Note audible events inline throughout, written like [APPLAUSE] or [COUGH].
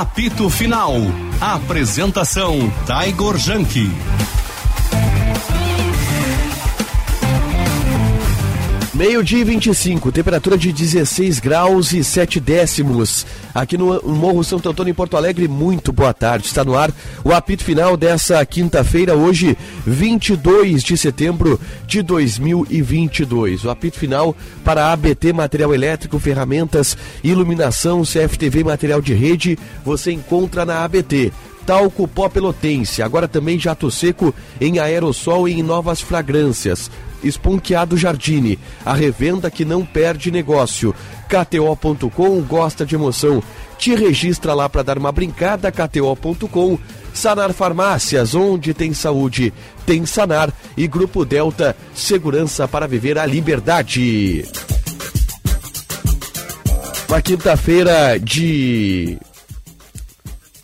Apito Final. Apresentação Taigor Janke. Meio-dia e 25, temperatura de 16 graus e 7 décimos. Aqui no Morro Santo Antônio, em Porto Alegre, muito boa tarde. Está no ar o apito final dessa quinta-feira, hoje, 22 de setembro de 2022. O apito final para a ABT Material Elétrico, Ferramentas, Iluminação, CFTV Material de Rede, você encontra na ABT talco pó pelotense, agora também jato seco em aerossol e em novas fragrâncias. Esponqueado Jardine, a revenda que não perde negócio. KTO.com gosta de emoção. Te registra lá para dar uma brincada, KTO.com. Sanar Farmácias, onde tem saúde, tem Sanar. E Grupo Delta, segurança para viver a liberdade. Uma quinta-feira de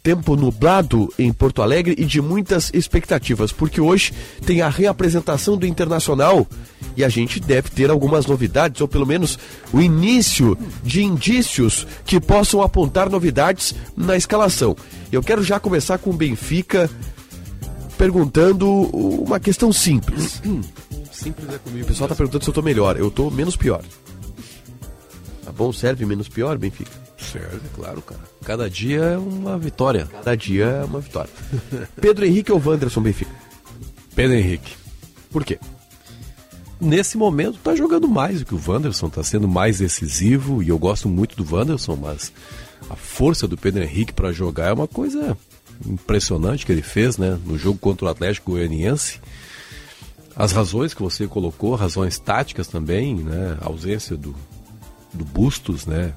tempo nublado em Porto Alegre e de muitas expectativas, porque hoje tem a reapresentação do Internacional e a gente deve ter algumas novidades, ou pelo menos o início de indícios que possam apontar novidades na escalação. Eu quero já começar com o Benfica perguntando uma questão simples. [COUGHS] simples é comigo. O pessoal está perguntando se eu estou melhor. Eu estou menos pior. Tá bom? Serve menos pior, Benfica? Serve, claro, cara. Cada dia é uma vitória. Cada dia é uma vitória. [LAUGHS] Pedro Henrique ou Wanderson Benfica? Pedro Henrique. Por quê? Nesse momento tá jogando mais do que o Wanderson, tá sendo mais decisivo e eu gosto muito do Wanderson, mas a força do Pedro Henrique para jogar é uma coisa impressionante que ele fez, né, no jogo contra o Atlético Goianiense. As razões que você colocou, razões táticas também, né, a ausência do, do Bustos, né,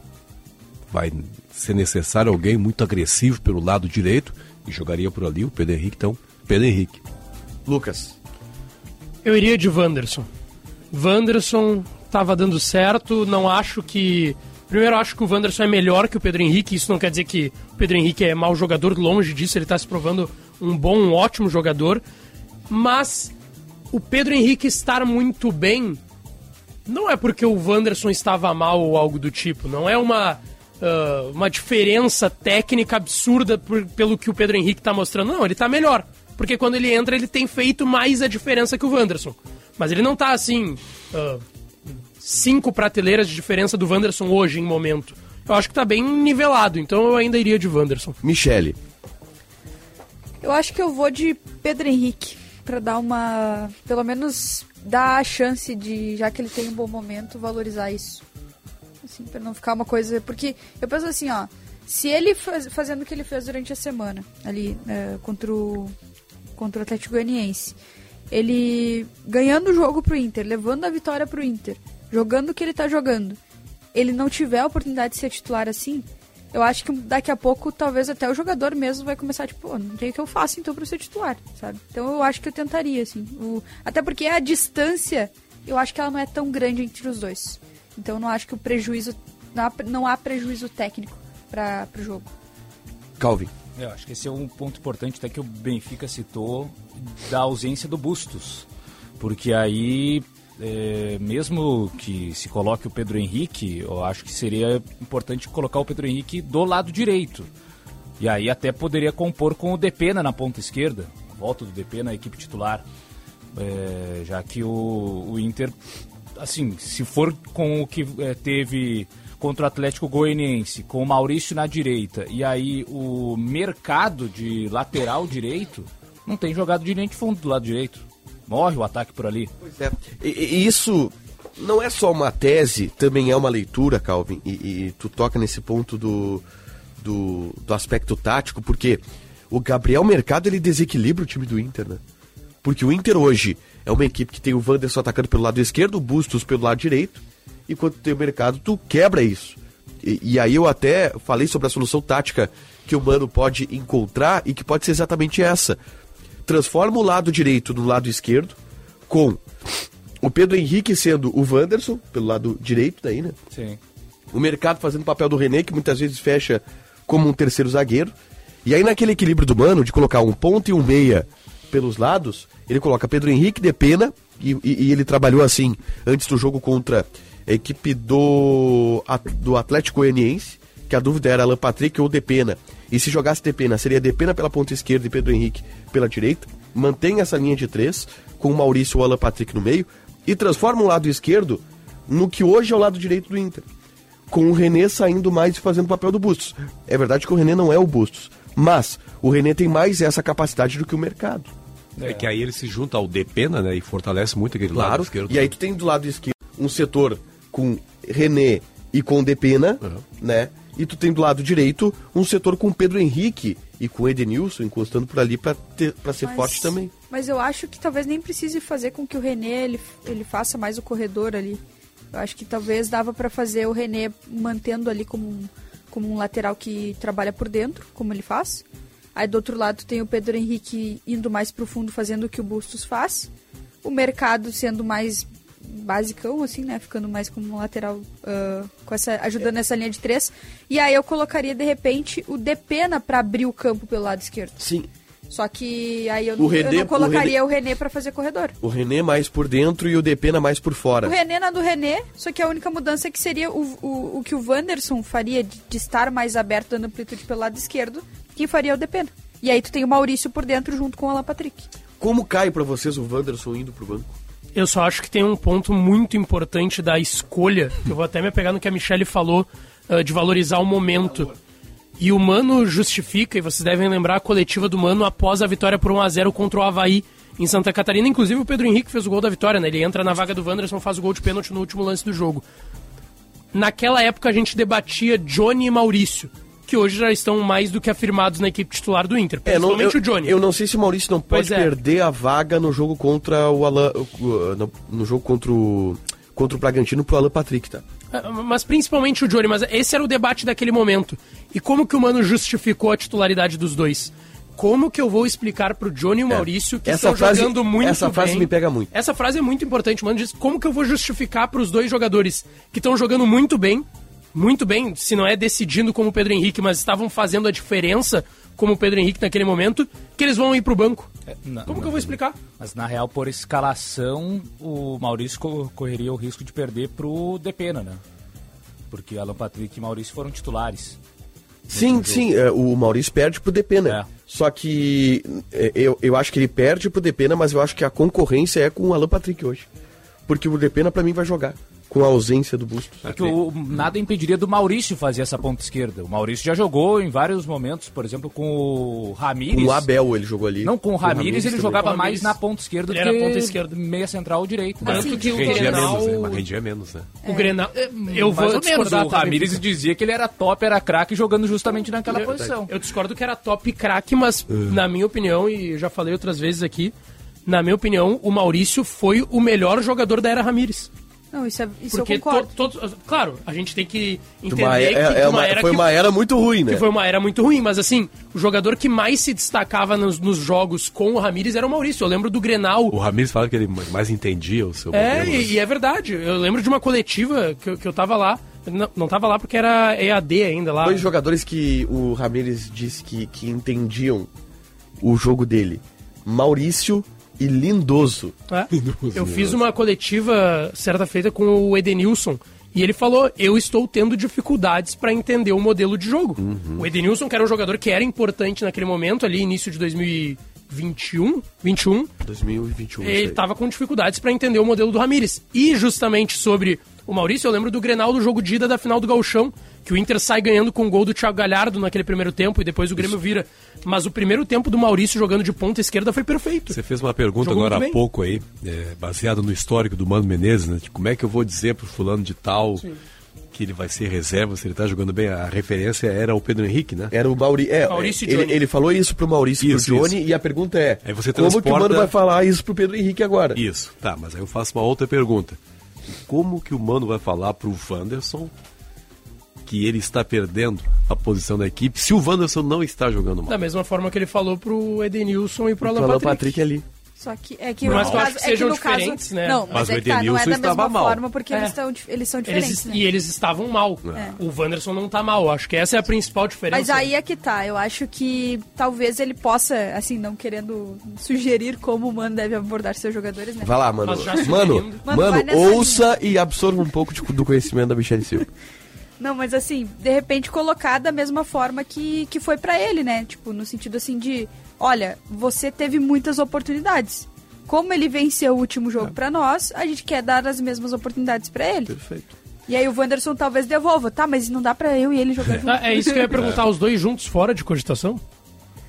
vai ser necessário alguém muito agressivo pelo lado direito e jogaria por ali o Pedro Henrique. Então, Pedro Henrique. Lucas. Eu iria de Wanderson. Wanderson estava dando certo, não acho que. Primeiro, acho que o Wanderson é melhor que o Pedro Henrique. Isso não quer dizer que o Pedro Henrique é mau jogador, longe disso, ele está se provando um bom, um ótimo jogador. Mas o Pedro Henrique estar muito bem não é porque o Wanderson estava mal ou algo do tipo. Não é uma uh, uma diferença técnica absurda por, pelo que o Pedro Henrique está mostrando. Não, ele está melhor. Porque quando ele entra, ele tem feito mais a diferença que o Wanderson. Mas ele não está assim. Uh, cinco prateleiras de diferença do Wanderson hoje, em momento. Eu acho que está bem nivelado, então eu ainda iria de Wanderson. Michele. Eu acho que eu vou de Pedro Henrique, para dar uma. pelo menos dar a chance de, já que ele tem um bom momento, valorizar isso assim, para não ficar uma coisa. Porque eu penso assim, ó, se ele faz, fazendo o que ele fez durante a semana, ali, é, contra, o, contra o Atlético Goianiense, ele ganhando o jogo pro Inter, levando a vitória pro Inter, jogando o que ele tá jogando, ele não tiver a oportunidade de ser titular assim, eu acho que daqui a pouco, talvez até o jogador mesmo vai começar, tipo, não tem o que eu faço então pra ser titular, sabe? Então eu acho que eu tentaria, assim. O... Até porque a distância, eu acho que ela não é tão grande entre os dois. Então não acho que o prejuízo. Não há, não há prejuízo técnico para o jogo. Calvin. Eu acho que esse é um ponto importante até que o Benfica citou da ausência do Bustos. Porque aí, é, mesmo que se coloque o Pedro Henrique, eu acho que seria importante colocar o Pedro Henrique do lado direito. E aí até poderia compor com o Depena na ponta esquerda. Volta do Depena na equipe titular. É, já que o, o Inter assim, se for com o que é, teve contra o Atlético Goianiense, com o Maurício na direita, e aí o mercado de lateral direito, não tem jogado de linha de fundo do lado direito. Morre o ataque por ali. Pois é. E, e isso não é só uma tese, também é uma leitura, Calvin, e, e tu toca nesse ponto do, do, do, aspecto tático, porque o Gabriel Mercado ele desequilibra o time do Inter, né? Porque o Inter hoje é uma equipe que tem o Wanderson atacando pelo lado esquerdo, o Bustos pelo lado direito. E quando tem o mercado, tu quebra isso. E, e, aí eu até falei sobre a solução tática que o Mano pode encontrar e que pode ser exatamente essa. Transforma o lado direito no lado esquerdo, com o Pedro Henrique sendo o Wanderson, pelo lado direito daí, né? Sim. O mercado fazendo o papel do René, que muitas vezes fecha como um terceiro zagueiro. E aí naquele equilíbrio do Mano, de colocar um ponto e um meia pelos lados, ele coloca Pedro Henrique de pena, e, e, e ele trabalhou assim antes do jogo contra a equipe do, do Atlético Goianiense, que a dúvida era Alan Patrick ou Depena. E se jogasse Depena, seria Depena pela ponta esquerda e Pedro Henrique pela direita. Mantém essa linha de três, com o Maurício e o Alan Patrick no meio, e transforma o lado esquerdo no que hoje é o lado direito do Inter. Com o René saindo mais e fazendo o papel do Bustos. É verdade que o René não é o Bustos, mas o René tem mais essa capacidade do que o mercado. É. que aí ele se junta ao Depena, né? E fortalece muito aquele lado Claro. esquerdo. E aí tu tem do lado esquerdo um setor com René e com Depena, Uhum. né? E tu tem do lado direito um setor com Pedro Henrique e com Edenilson encostando por ali pra ser Mas- forte também. Mas eu acho que talvez nem precise fazer com que o René ele, ele faça mais o corredor ali. Eu acho que talvez dava pra fazer o René mantendo ali como um, como um lateral que trabalha por dentro, como ele faz. Aí do outro lado tem o Pedro Henrique indo mais pro fundo fazendo o que o Bustos faz. O mercado sendo mais basicão, assim, né? Ficando mais como um lateral, ah, com essa, ajudando nessa linha de três. E aí eu colocaria, de repente, o Depena pra abrir o campo pelo lado esquerdo. Sim. Só que aí eu, O não, eu René- não o colocaria o René, pra fazer corredor. O René mais por dentro e o Depena mais por fora. O René na do René, só que a única mudança é que seria o, o, o que o Wanderson faria de, de estar mais aberto, dando amplitude pelo lado esquerdo, quem faria é o Depena. E aí tu tem o Maurício por dentro junto com o Alan Patrick. Como cai pra vocês o Wanderson indo pro banco? Eu só acho que tem um ponto muito importante da escolha, que eu vou até me pegar no que a Michelle falou, ah, de valorizar o momento. E o Mano justifica, e vocês devem lembrar a coletiva do Mano após a vitória por 1x0 contra o Havaí em Santa Catarina. Inclusive o Pedro Henrique fez o gol da vitória, né? Ele entra na vaga do Wanderson, faz o gol de pênalti no último lance do jogo. Naquela época a gente debatia Johnny e Maurício, que hoje já estão mais do que afirmados na equipe titular do Inter, É, não, principalmente eu, o Johnny. eu não sei se o Maurício não pode é. perder a vaga no jogo contra o Alan. No, no jogo contra o. Contra o Bragantino pro Alan Patrick, tá? Ah, Mas principalmente o Johnny, mas esse era o debate daquele momento. E como que o Mano justificou a titularidade dos dois? Como que eu vou explicar pro Johnny e o Maurício que Essa estão frase- jogando muito essa frase bem? me pega muito. Essa frase é muito importante, mano. Diz como que eu vou justificar pros dois jogadores que estão jogando muito bem, muito bem, se não é decidindo como o Pedro Henrique, mas estavam fazendo a diferença como o Pedro Henrique naquele momento, que eles vão ir pro banco. Não, como que não. eu vou explicar? Mas na real, por escalação, o Maurício co- correria o risco de perder pro Depena, né? Porque Alan Patrick e Maurício foram titulares. Sim, jogo. sim, é, o Maurício perde pro Depena. É. Só que é, eu, eu acho que ele perde pro Depena, mas eu acho que a concorrência é com o Alan Patrick hoje. Porque o Depena pra mim vai jogar. Com a ausência do Bustos. É que o, nada impediria do Maurício fazer essa ponta esquerda. O Maurício já jogou em vários momentos, por exemplo, com o Ramires. Com o Abel ele jogou ali. Não, com o Ramires ele também. jogava mais na ponta esquerda Ele do era que ponta esquerda. meia central ou direita. Tanto Assim, que o Rendia Grenal... menos, né? Mas rendia menos, né? O Grenal... Eu Mais vou ou menos. discordar, O Ramires Benfica? dizia que ele era top, era craque jogando justamente naquela posição. Eu discordo que era top craque, mas na minha opinião, e eu já falei outras vezes aqui, na minha opinião, o Maurício foi o melhor jogador da era Ramires. Não, isso, é, isso Porque eu concordo. to- todos- claro, a gente tem que entender Uma, é- que, é- que uma era foi que, uma era muito ruim, né? que foi uma era muito ruim, mas assim, o jogador que mais se destacava nos, nos jogos com o Ramires era o Maurício. Eu lembro do Grenal. O Ramires fala que ele mais entendia o seu É, né? e, e é verdade. Eu lembro de uma coletiva que, eu- que eu tava lá. Não, não tava lá porque era EAD ainda lá. Dois jogadores que o Ramires disse que, que entendiam o jogo dele. Maurício e Lindoso. É. Eu fiz uma coletiva certa feita com o Edenilson e ele falou: Eu estou tendo dificuldades para entender o modelo de jogo. O Edenilson, que era um jogador que era importante naquele momento, ali, início de 2021, 21, 2021. ele estava com dificuldades para entender o modelo do Ramires. E justamente sobre o Maurício, eu lembro do Grenal do jogo de ida da final do Gauchão, que o Inter sai ganhando com o gol do Thiago Galhardo naquele primeiro tempo e depois o Grêmio vira. Mas o primeiro tempo do Maurício jogando de ponta esquerda foi perfeito. Você fez uma pergunta Jogou agora há pouco aí, é, baseada no histórico do Mano Menezes, né? de como é que eu vou dizer pro fulano de tal que ele vai ser reserva, se ele tá jogando bem. A referência era o Pedro Henrique, né? Era o Mauri... é, Maurício e ele, Johnny. ele falou isso pro Maurício e pro Johnny isso. e a pergunta é: Aí você como que o transporta- Mano vai falar isso pro Pedro Henrique agora? Isso, tá, mas aí eu faço uma outra pergunta. Como que o Mano vai falar pro Wanderson que ele está perdendo a posição da equipe se o Wanderson não está jogando mal? Da mesma forma que ele falou pro Edenilson e pro Alan Patrick. Patrick ali. Só que é que Mas no eu acho caso, que é que sejam no caso, diferentes, né? Não, mas, Mas o é que tá, não é Edenilson estava mal. forma porque É. eles, estão, eles são diferentes, Eles, né? E eles estavam mal. É. O Wanderson não tá mal. Acho que essa é a principal diferença. Mas aí é que tá, eu acho que talvez ele possa, assim, não querendo sugerir como o Mano deve abordar seus jogadores, né? Vai lá, mano. Mano. Mano, mano, ouça e absorva um pouco de- do conhecimento da Michelle Silva. [LAUGHS] Não, mas assim, de repente colocar da mesma forma que, que foi pra ele, né? Tipo, no sentido assim de, olha, você teve muitas oportunidades. Como ele venceu o último jogo pra nós, a gente quer dar as mesmas oportunidades pra ele. Perfeito. E aí o Wanderson talvez devolva. Tá, mas não dá pra eu e ele jogar junto. Ah, é isso que eu ia perguntar, os dois juntos fora de cogitação?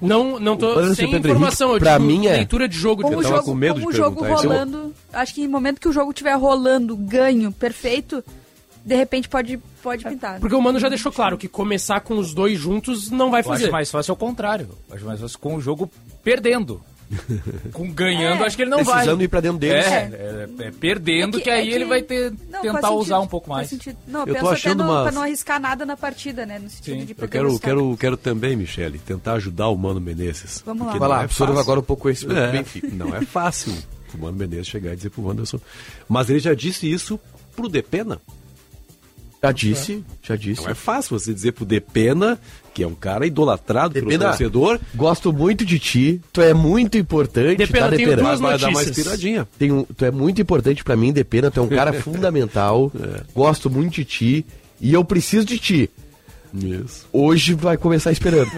Não, não tô sem Pedro informação, Henrique, eu pra digo mim é- leitura de jogo. Com De... o tava jogo, com medo com de o jogo rolando, acho que no momento que o jogo estiver rolando, ganho, perfeito, de repente pode, pode pintar. Porque o Mano já deixou claro que começar com os dois juntos não vai Eu fazer. acho mais fácil ao contrário. Eu acho mais fácil com o jogo perdendo. [LAUGHS] com ganhando, É. acho que ele não vai. Precisando ir pra dentro deles. É, é, é perdendo É que, aí é ele vai ter, Não, tentar usar sentido, um pouco mais. Não, Eu eu tô achando no, umas- pra não arriscar nada na partida, né? No sentido Sim. de Eu quero, quero, quero também, Michele, tentar ajudar o Mano Menezes. Vamos lá. Vai lá, é absorva fácil. agora um pouco esse É, não é fácil o Mano Menezes chegar e dizer pro Wanderson. Mas ele já disse isso pro Depena. Já disse, já disse. Não é fácil você dizer pro Depena, que é um cara idolatrado pelo Depena, torcedor, gosto muito de ti, tu é muito importante, Depena, tá, Depena? duas vai dar mais notícias. piradinha. Tem um- tu é muito importante pra mim, Depena, tu é um cara [LAUGHS] fundamental, gosto muito de ti e eu preciso de ti. Isso. Hoje vai começar esperando.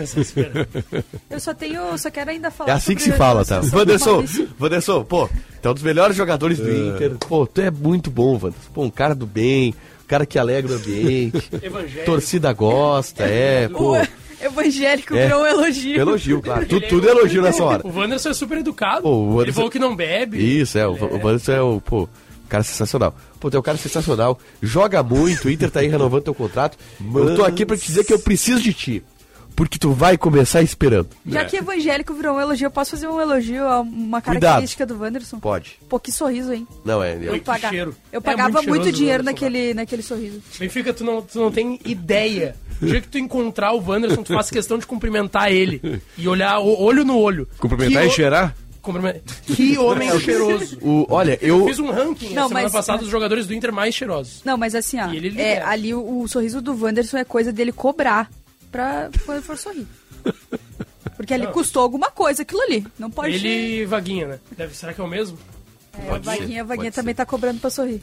Eu só tenho, só quero ainda falar É assim que se fala, tá? Maurício. Wanderson, pô, tu é um dos melhores jogadores do Inter. Pô, tu é muito bom, Wanderson. Pô, um cara do bem, cara que alegra o ambiente. Evangélico. Torcida gosta, é, pô. Evangélico É. virou um elogio. Elogio, claro. Tu, tudo é elogio nessa hora. O Wanderson é super educado. Pô, o Ele Wanderson- falou que não bebe. Isso, é, o, o Wanderson é o, pô, um cara sensacional. Pô, tu é um cara sensacional, joga muito, o Inter tá aí renovando teu contrato. Eu tô aqui pra te dizer que eu preciso de ti. Porque tu vai começar esperando. Já que evangélico virou um elogio, eu posso fazer um elogio a uma Cuidado. característica do Wanderson? Pode. Pô, que sorriso, hein? Não, é. Eu, Eu, paga- cheiro. eu É pagava muito muito, cheiroso, dinheiro Wanderson, naquele, naquele sorriso. Benfica, tu não, tu não tem ideia. O dia que tu encontrar o Wanderson, tu faz questão de cumprimentar ele. E olhar o- olho no olho. Cumprimentar Que e o- cheirar? Cumprimen- Que homem cheiroso. o, olha, Eu eu. fiz um ranking Não, na semana mas- passada dos jogadores do Inter mais cheirosos. Não, mas assim, ó, E ele é, libera. ali o, o sorriso do Wanderson é coisa dele cobrar pra quando for sorrir. Porque ali custou alguma coisa aquilo ali. Não pode Ele e Vaguinha, né? Deve, será que é o mesmo? É, Pode Vaguinha, ser, a Vaguinha pode também tá cobrando pra sorrir.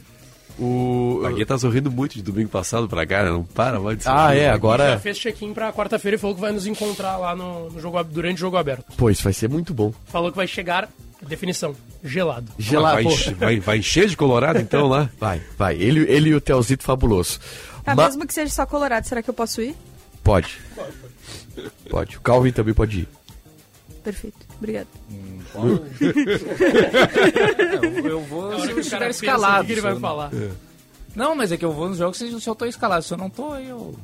O... Vaguinha tá sorrindo muito de domingo passado pra cá, né? Não para mais de sorrir. Ah, é, Já agora. fez check-in pra quarta-feira e falou que vai nos encontrar lá no, no jogo, ab- durante o jogo aberto. Pô, isso vai ser muito bom. Falou que vai chegar, definição, gelado. Gelado. Vai, pô. vai, vai encher de colorado então lá? Vai, vai. Ele, ele e o Telzito fabuloso. Tá, Ma- mesmo que seja só colorado, será que eu posso ir? Pode. Pode. O Calvin também pode ir. Perfeito, obrigado. É, eu, eu vou se eu estiver escalado. o que ele vai falar? Não, mas é que eu vou nos jogos se, eu tô escalado. Se eu não tô, aí eu.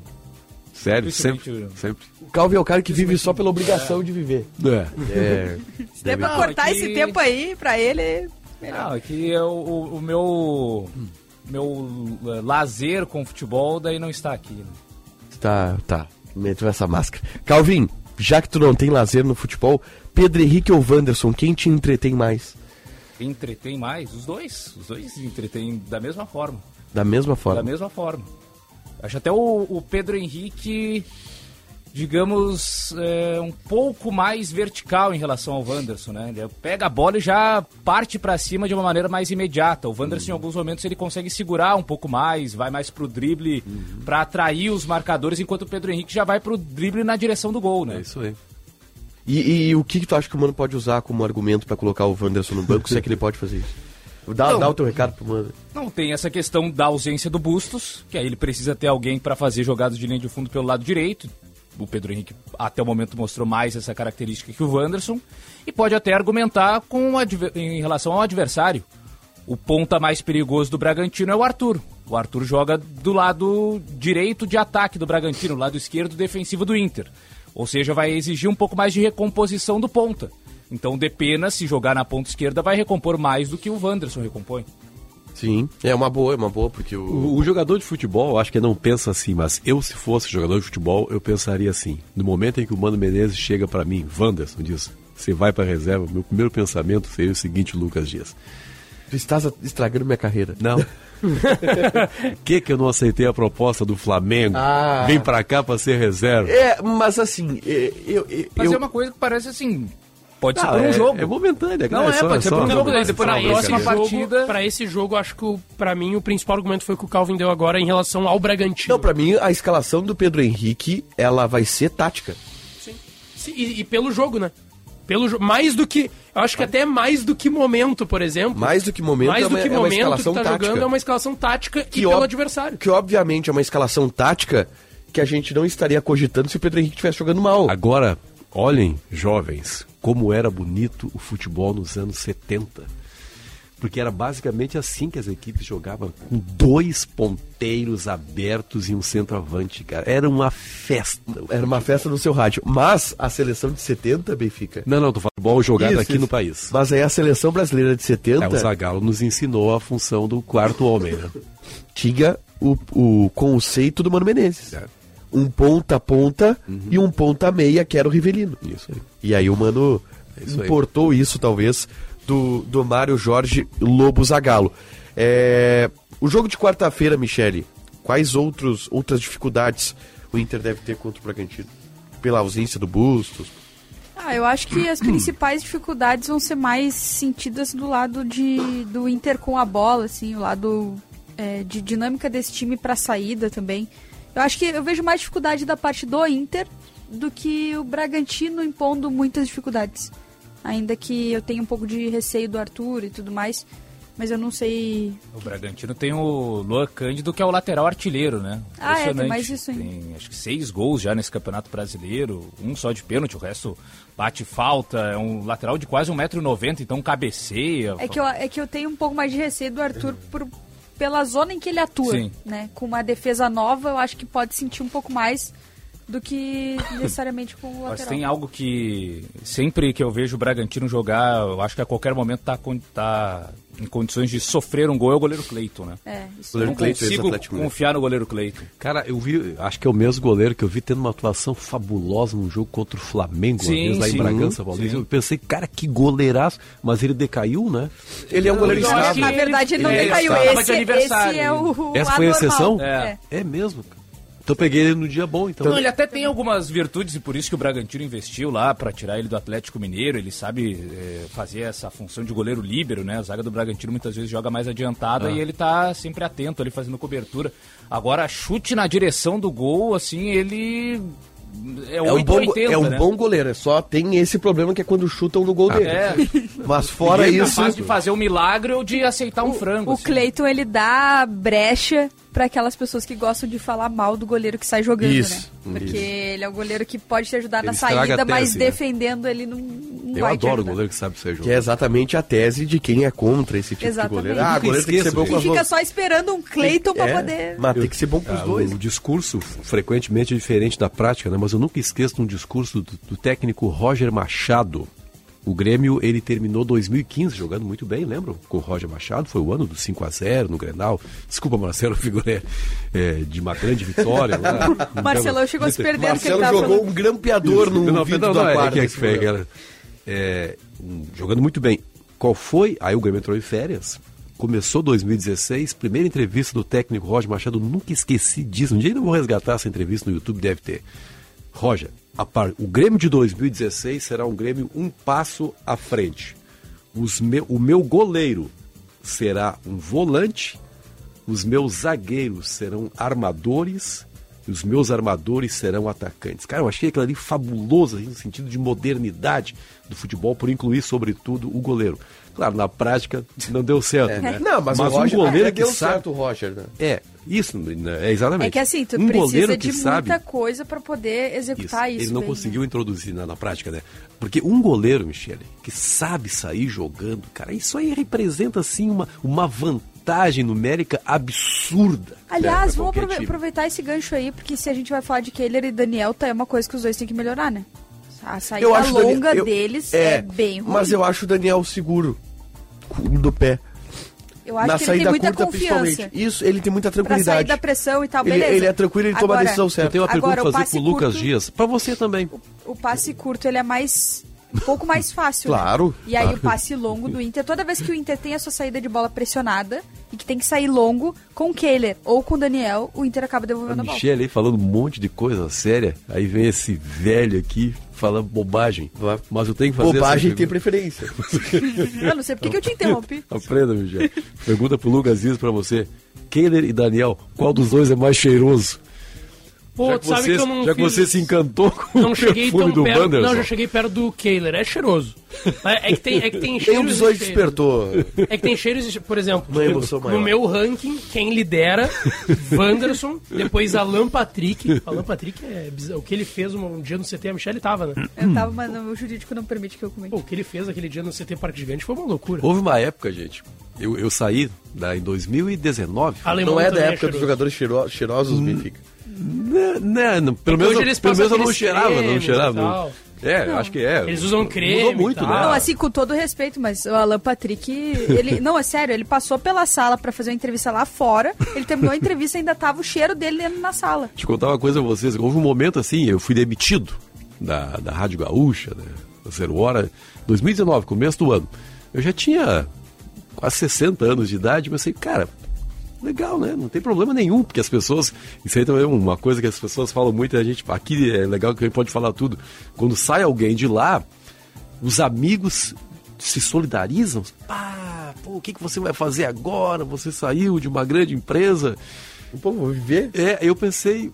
Sério, sempre. sempre. O Calvin é o cara que vive só pela obrigação de viver. É. É. Se der pra cortar é esse tempo aí pra ele, Não, é que é o, o, o meu. Meu eh, lazer com futebol daí não está aqui. Né? Tá, tá. Meteu essa máscara. Calvin, já que tu não tem lazer no futebol, Pedro Henrique ou Wanderson, quem te entretém mais? Entretém mais? Os dois. Os dois entretêm da mesma forma. Da mesma forma. Da mesma forma. Acho até o, o Pedro Henrique, digamos, é, um pouco mais vertical em relação ao Wanderson, né? Ele pega a bola e já parte pra cima de uma maneira mais imediata. O Wanderson, em alguns momentos, ele consegue segurar um pouco mais, vai mais pro drible pra atrair os marcadores, enquanto o Pedro Henrique já vai pro drible na direção do gol, É né? isso aí. E, e o que, que tu acha que o Mano pode usar como argumento pra colocar o Wanderson no banco, se é que ele pode fazer isso? Dá, Não. dá o teu recado pro Mano. Não tem essa questão da ausência do Bustos, que aí ele precisa ter alguém para fazer jogadas de linha de fundo pelo lado direito. O Pedro Henrique até o momento mostrou mais essa característica que o Wanderson. E pode até argumentar com em relação ao adversário. O ponta mais perigoso do Bragantino é o Arthur. O Arthur joga do lado direito de ataque do Bragantino, lado esquerdo defensivo do Inter. Ou seja, vai exigir um pouco mais de recomposição do ponta. Então Depena, se jogar na ponta esquerda, vai recompor mais do que o Wanderson recompõe. Sim. É uma boa, é uma boa, porque o. O, o jogador de futebol, acho que não pensa assim, mas eu, se fosse jogador de futebol, eu pensaria assim. No momento em que o Mano Menezes chega pra mim, Wanderson, diz: você vai pra reserva, meu primeiro pensamento seria o seguinte, Lucas Dias. Tu estás estragando minha carreira. Não. [LAUGHS] que que eu não aceitei a proposta do Flamengo? Ah. Vem pra cá pra ser reserva. É, mas assim, é, eu. eu, Mas eu- é uma coisa que parece assim. Pode ser Ah, por um é, jogo. É momentânea, Não, é, pode ser por um jogo, depois na Pra próxima esse, partida- jogo, pra esse jogo, acho que o- pra mim o principal argumento foi que o Calvin deu agora em relação ao Bragantino. Não, pra mim, a escalação do Pedro Henrique, ela vai ser tática. Sim, E, e pelo jogo, né? Pelo jo- mais do que. Eu acho que até mais do que momento, por exemplo. Mais do que momento, mais é do uma, que é uma momento que escalação tá tática. jogando é uma escalação tática Que e pelo adversário. Que obviamente é uma escalação tática que a gente não estaria cogitando se o Pedro Henrique estivesse jogando mal. Agora, olhem, jovens, como era bonito o futebol nos anos 70. Porque era basicamente assim que as equipes jogavam, com dois ponteiros abertos e um centroavante, cara. Era uma festa. Era uma festa no seu rádio. Mas a seleção de 70, Benfica. Não, não, do futebol jogado Isso, aqui isso. no país. Mas aí a seleção brasileira de 70 É, o Zagallo nos ensinou a função do quarto homem, né? [LAUGHS] tinha o, o conceito do Mano Menezes. É. Um ponta ponta e um ponta meia, que era o Rivelino. Isso aí. E aí o Mano É isso aí. importou isso, talvez, do, do Mário Jorge Lobo Zagallo. É, o jogo de quarta-feira, Michele, quais outros, outras dificuldades o Inter deve ter contra o Bragantino? Pela ausência do Bustos? Ah, eu acho que as principais dificuldades vão ser mais sentidas do lado de, do Inter com a bola, assim, o lado é, de dinâmica desse time para saída também. Eu acho que eu vejo mais dificuldade da parte do Inter do que o Bragantino impondo muitas dificuldades. Ainda que eu tenha um pouco de receio do Arthur e tudo mais, mas eu não sei. O Bragantino tem o Luan Cândido, que é o lateral artilheiro, né? Ah, é, tem mais isso ainda. Tem acho que seis gols já nesse Campeonato Brasileiro, um só de pênalti, o resto bate falta, é um lateral de quase 1,90m, então cabeceia. É que, eu, é que eu tenho um pouco mais de receio do Arthur por, pela zona em que ele atua, Sim. né? Com uma defesa nova, eu acho que pode sentir um pouco mais do que necessariamente com o Mas lateral. tem algo que sempre que eu vejo o Bragantino jogar, eu acho que a qualquer momento tá, tá em condições de sofrer um gol é o goleiro Cleiton, né? É, isso Goleiro Não Cleiton, consigo confiar no goleiro Cleiton. Cara, eu vi, acho que é o mesmo goleiro que eu vi tendo uma atuação fabulosa num jogo contra o Flamengo, Sim, vez lá sim. em Bragança, Paulista. Eu pensei, cara, que goleiraço, mas ele decaiu, né? Ele é um goleiro estável. que Na verdade, ele não ele decaiu. estava de Esse, esse é o, o Essa foi a exceção? É. É mesmo, cara. Então eu peguei ele no dia bom, então. Não, ele até tem algumas virtudes e por isso que o Bragantino investiu lá pra tirar ele do Atlético Mineiro. Ele sabe eh, fazer essa função de goleiro líbero, né? A zaga do Bragantino muitas vezes joga mais adiantada e ele tá sempre atento ali fazendo cobertura. Agora, chute na direção do gol, assim, ele é, É um, bom, 880, é um né? bom goleiro, é só tem esse problema que é quando chutam no gol dele. É, [LAUGHS] Mas fora ele é isso, capaz de fazer um milagre ou de aceitar um frango. O assim. Cleiton, ele dá brecha pra aquelas pessoas que gostam de falar mal do goleiro que sai jogando, Isso, né? Porque isso. ele é o goleiro que pode te ajudar Ele na saída, mas tese, né? defendendo ele não, não Eu vai adoro o goleiro que sabe ser que jogo. é exatamente a tese de quem é contra esse tipo Exatamente. de goleiro. Ah, goleiro tem que ser esqueço, bom com as fica só esperando um Cleiton pra É, poder... Mas tem que ser bom com os Ah, dois. O discurso frequentemente é diferente da prática, né? Mas eu nunca esqueço de um discurso do, do técnico Roger Machado. O Grêmio, ele terminou 2015 jogando muito bem, lembram? Com o Roger Machado, foi o ano do 5 a 0 no Grenal. Desculpa, Marcelo, eu figurei é, de uma grande vitória. lá. [LAUGHS] Marcelão chegou a se perder no que ele Marcelo jogou falando. um grampeador no não, vídeo não, do não, é, que, é, que. É, jogando muito bem. Qual foi? Aí o Grêmio entrou em férias. Começou 2016, primeira entrevista do técnico Roger Machado, nunca esqueci disso. Um dia ainda vou resgatar essa entrevista no YouTube, deve ter. Roger, o Grêmio de 2016 será um Grêmio um passo à frente. Os me- o meu goleiro será um volante, os meus zagueiros serão armadores e os meus armadores serão atacantes. Cara, eu achei aquilo ali fabuloso, assim, no sentido de modernidade do futebol, por incluir, sobretudo, o goleiro. Claro, na prática não deu certo, né? Não, mas, mas o Roger, um goleiro até que deu sabe... certo o Roger, né? É, isso, né, é exatamente. É que assim, tu um precisa de sabe... muita coisa pra poder executar isso. Ele não bem, conseguiu né? introduzir na, na prática, né? Porque um goleiro, Michele, que sabe sair jogando, cara, isso aí representa, assim, uma, uma vantagem numérica absurda. Aliás, né, vamos time. aproveitar esse gancho aí, porque se a gente vai falar de Keller e Daniel, tá, é uma coisa que os dois têm que melhorar, né? A saída longa eu- deles é, bem ruim. Mas eu acho o Daniel seguro do pé. Eu acho Na que ele tem saída muita curta, confiança. principalmente. Isso, ele tem muita Pra sair tranquilidade. da pressão e tal, Ele- beleza. ele é tranquilo, ele toma a decisão certa. Eu tenho uma pergunta Agora, o pra fazer pro Lucas curto- Dias. Pra você também. O passe curto, ele é mais um pouco mais fácil. né? Claro, E aí claro. o passe longo do Inter, toda vez que o Inter tem a sua saída de bola pressionada e que tem que sair longo com o Kehler ou com o Daniel, o Inter acaba A devolvendo a bola. Michelle aí falando um monte de coisa séria. Aí vem esse velho aqui falando bobagem. Mas eu tenho que fazer Bobagem tem preferência. Eu [LAUGHS] não sei por que eu te interrompi. Aprenda, Michelle. Pergunta pro Lucas Dias pra você. Kehler e Daniel, qual dos dois é mais cheiroso? Pô, já tu que, sabe você, que eu não já que fiz- você se encantou com Não o cheguei perfume tão do perto. Wanderson. Não, já cheguei perto do Kehler. É cheiroso. É que tem, é que tem [LAUGHS] cheiros. dos e cheiros. despertou. É que tem cheiros, e- por exemplo, no maior. meu ranking, quem lidera, Wanderson, depois Alan Patrick. Alan Patrick é bizarro. O que ele fez um dia no CT, a Michelle tava, né? Eu tava, mas o jurídico não permite que eu comente. Pô, o que ele fez aquele dia no CT Parque Gigante foi uma loucura. Houve uma época, gente, eu, eu saí da, em 2019. Alemão Não é da também época dos cheiroso. jogadores cheiro- cheirosos do Benfica. Né, né, não, pelo, É que menos, hoje eles pelo menos eu não cheirava, não cheirava. e não. É, acho que é. Eles usam creme Mudou e muito, tal. né? Não, assim, com todo respeito, mas o Alan Patrick, ele. Não, é sério, ele passou pela sala pra fazer uma entrevista lá fora. Ele terminou a entrevista e ainda tava o cheiro dele dentro na sala. Deixa eu contar uma coisa a vocês. Houve um momento assim, eu fui demitido da, da Rádio Gaúcha, né, da Zero Hora, 2019, começo do ano. Eu já tinha quase 60 anos de idade, mas assim, cara, legal, né? Não tem problema nenhum, porque as pessoas. Isso aí também é uma coisa que as pessoas falam muito, a gente. Aqui é legal que a gente pode falar tudo. Quando sai alguém de lá, os amigos se solidarizam. Pá, pô, o que, que você vai fazer agora? Você saiu de uma grande empresa. Pô, vou viver. É, eu pensei.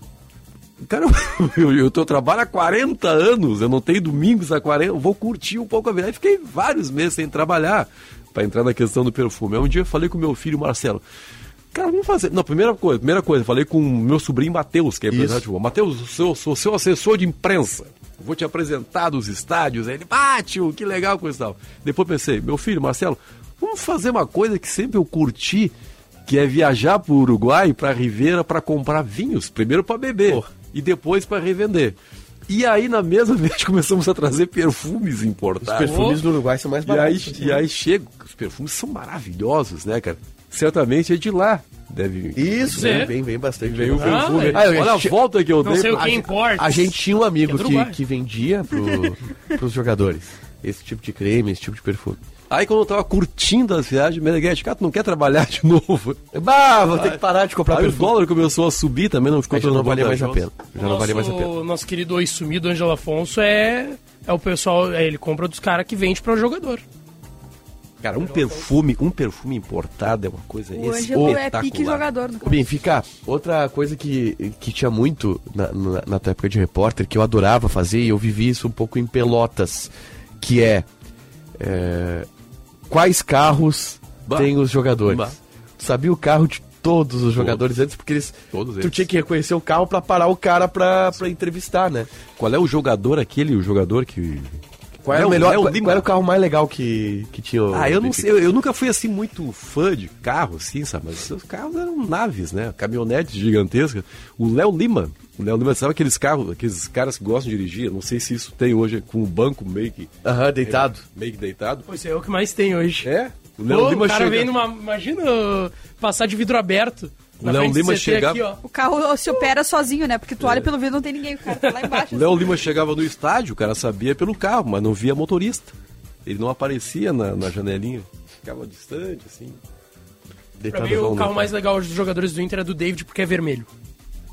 Cara, [LAUGHS] eu, eu, eu trabalho há 40 anos, eu não tenho domingos há 40, eu vou curtir um pouco a vida. Aí fiquei vários meses sem trabalhar para entrar na questão do perfume. Aí um dia eu falei com meu filho Marcelo. Cara, vamos fazer. Não, primeira coisa, primeira coisa, falei com o meu sobrinho Matheus, que é empresário de futebol. Matheus, eu sou, sou seu assessor de imprensa. Vou te apresentar dos estádios. Aí ele, ah, tio, que legal, coisa e tal. Depois pensei, meu filho, Marcelo, vamos fazer uma coisa que sempre eu curti, que é viajar para o Uruguai, para Ribeira, para comprar vinhos. Primeiro para beber e depois para revender. E aí, na mesma [LAUGHS] vez, começamos a trazer perfumes Os importados. perfumes do Uruguai são mais E aí, baratos. e aí chega, os perfumes são maravilhosos, né, cara? Certamente é de lá. Deve. Isso, vem, vem, vem bastante. Veio o Ah, perfume. Ah, Olha a volta que eu Não dei. sei o que a- importa. A gente tinha um amigo É que, Uruguai. que vendia pro, [LAUGHS] pros jogadores esse tipo de creme, esse tipo de perfume. Aí quando eu tava curtindo as viagens, Meneghete, cara, tu não quer trabalhar de novo? [LAUGHS] Bah, vou ter que parar de comprar Aí o perfume. dólar começou a subir também, não ficou tão não valia mais a pena. Já não valia mais a pena. O nosso querido oi sumido, Ângelo Afonso, é, é o pessoal, é, ele compra dos caras que vende para o jogador. Cara, um perfume, um perfume importado é uma coisa O Ângelo é pique jogador. No Ô, Benfica, outra coisa que, que tinha muito na, na, na tua época de repórter, que eu adorava fazer, e eu vivi isso um pouco em Pelotas, que é, é, quais carros Bah. tem os jogadores. Bah. Tu sabia o carro de todos os jogadores antes, porque eles, Todos tu eles. tinha que reconhecer o carro pra parar o cara pra, pra entrevistar, né? Qual é o jogador aquele, o jogador que... Qual era, Léo- o melhor, Léo qual, era o carro mais legal que, que tinha Ah, eu não sei, eu, eu nunca fui assim muito fã de carro, assim, sabe? Mas os carros eram naves, né? Caminhonetes gigantescas. O Léo Lima, o Léo Lima, sabe aqueles carros, aqueles caras que gostam de dirigir? Não sei se isso tem hoje com o banco meio que, Aham, deitado. meio que deitado. Pois é, o que mais tem hoje. É? O Pô, Léo Lima o cara chega... vem numa. Imagina passar de vidro aberto. O Léo Lima chegava- aqui. O carro se opera sozinho, né? Porque tu olha pelo vidro não tem ninguém, o cara tá lá embaixo. O [LAUGHS] Léo Lima chegava no estádio, o cara sabia pelo carro, mas não via motorista. Ele não aparecia na, na janelinha. Ficava distante, assim. Pra mim, o carro mais legal dos jogadores do Inter é do David, porque é vermelho.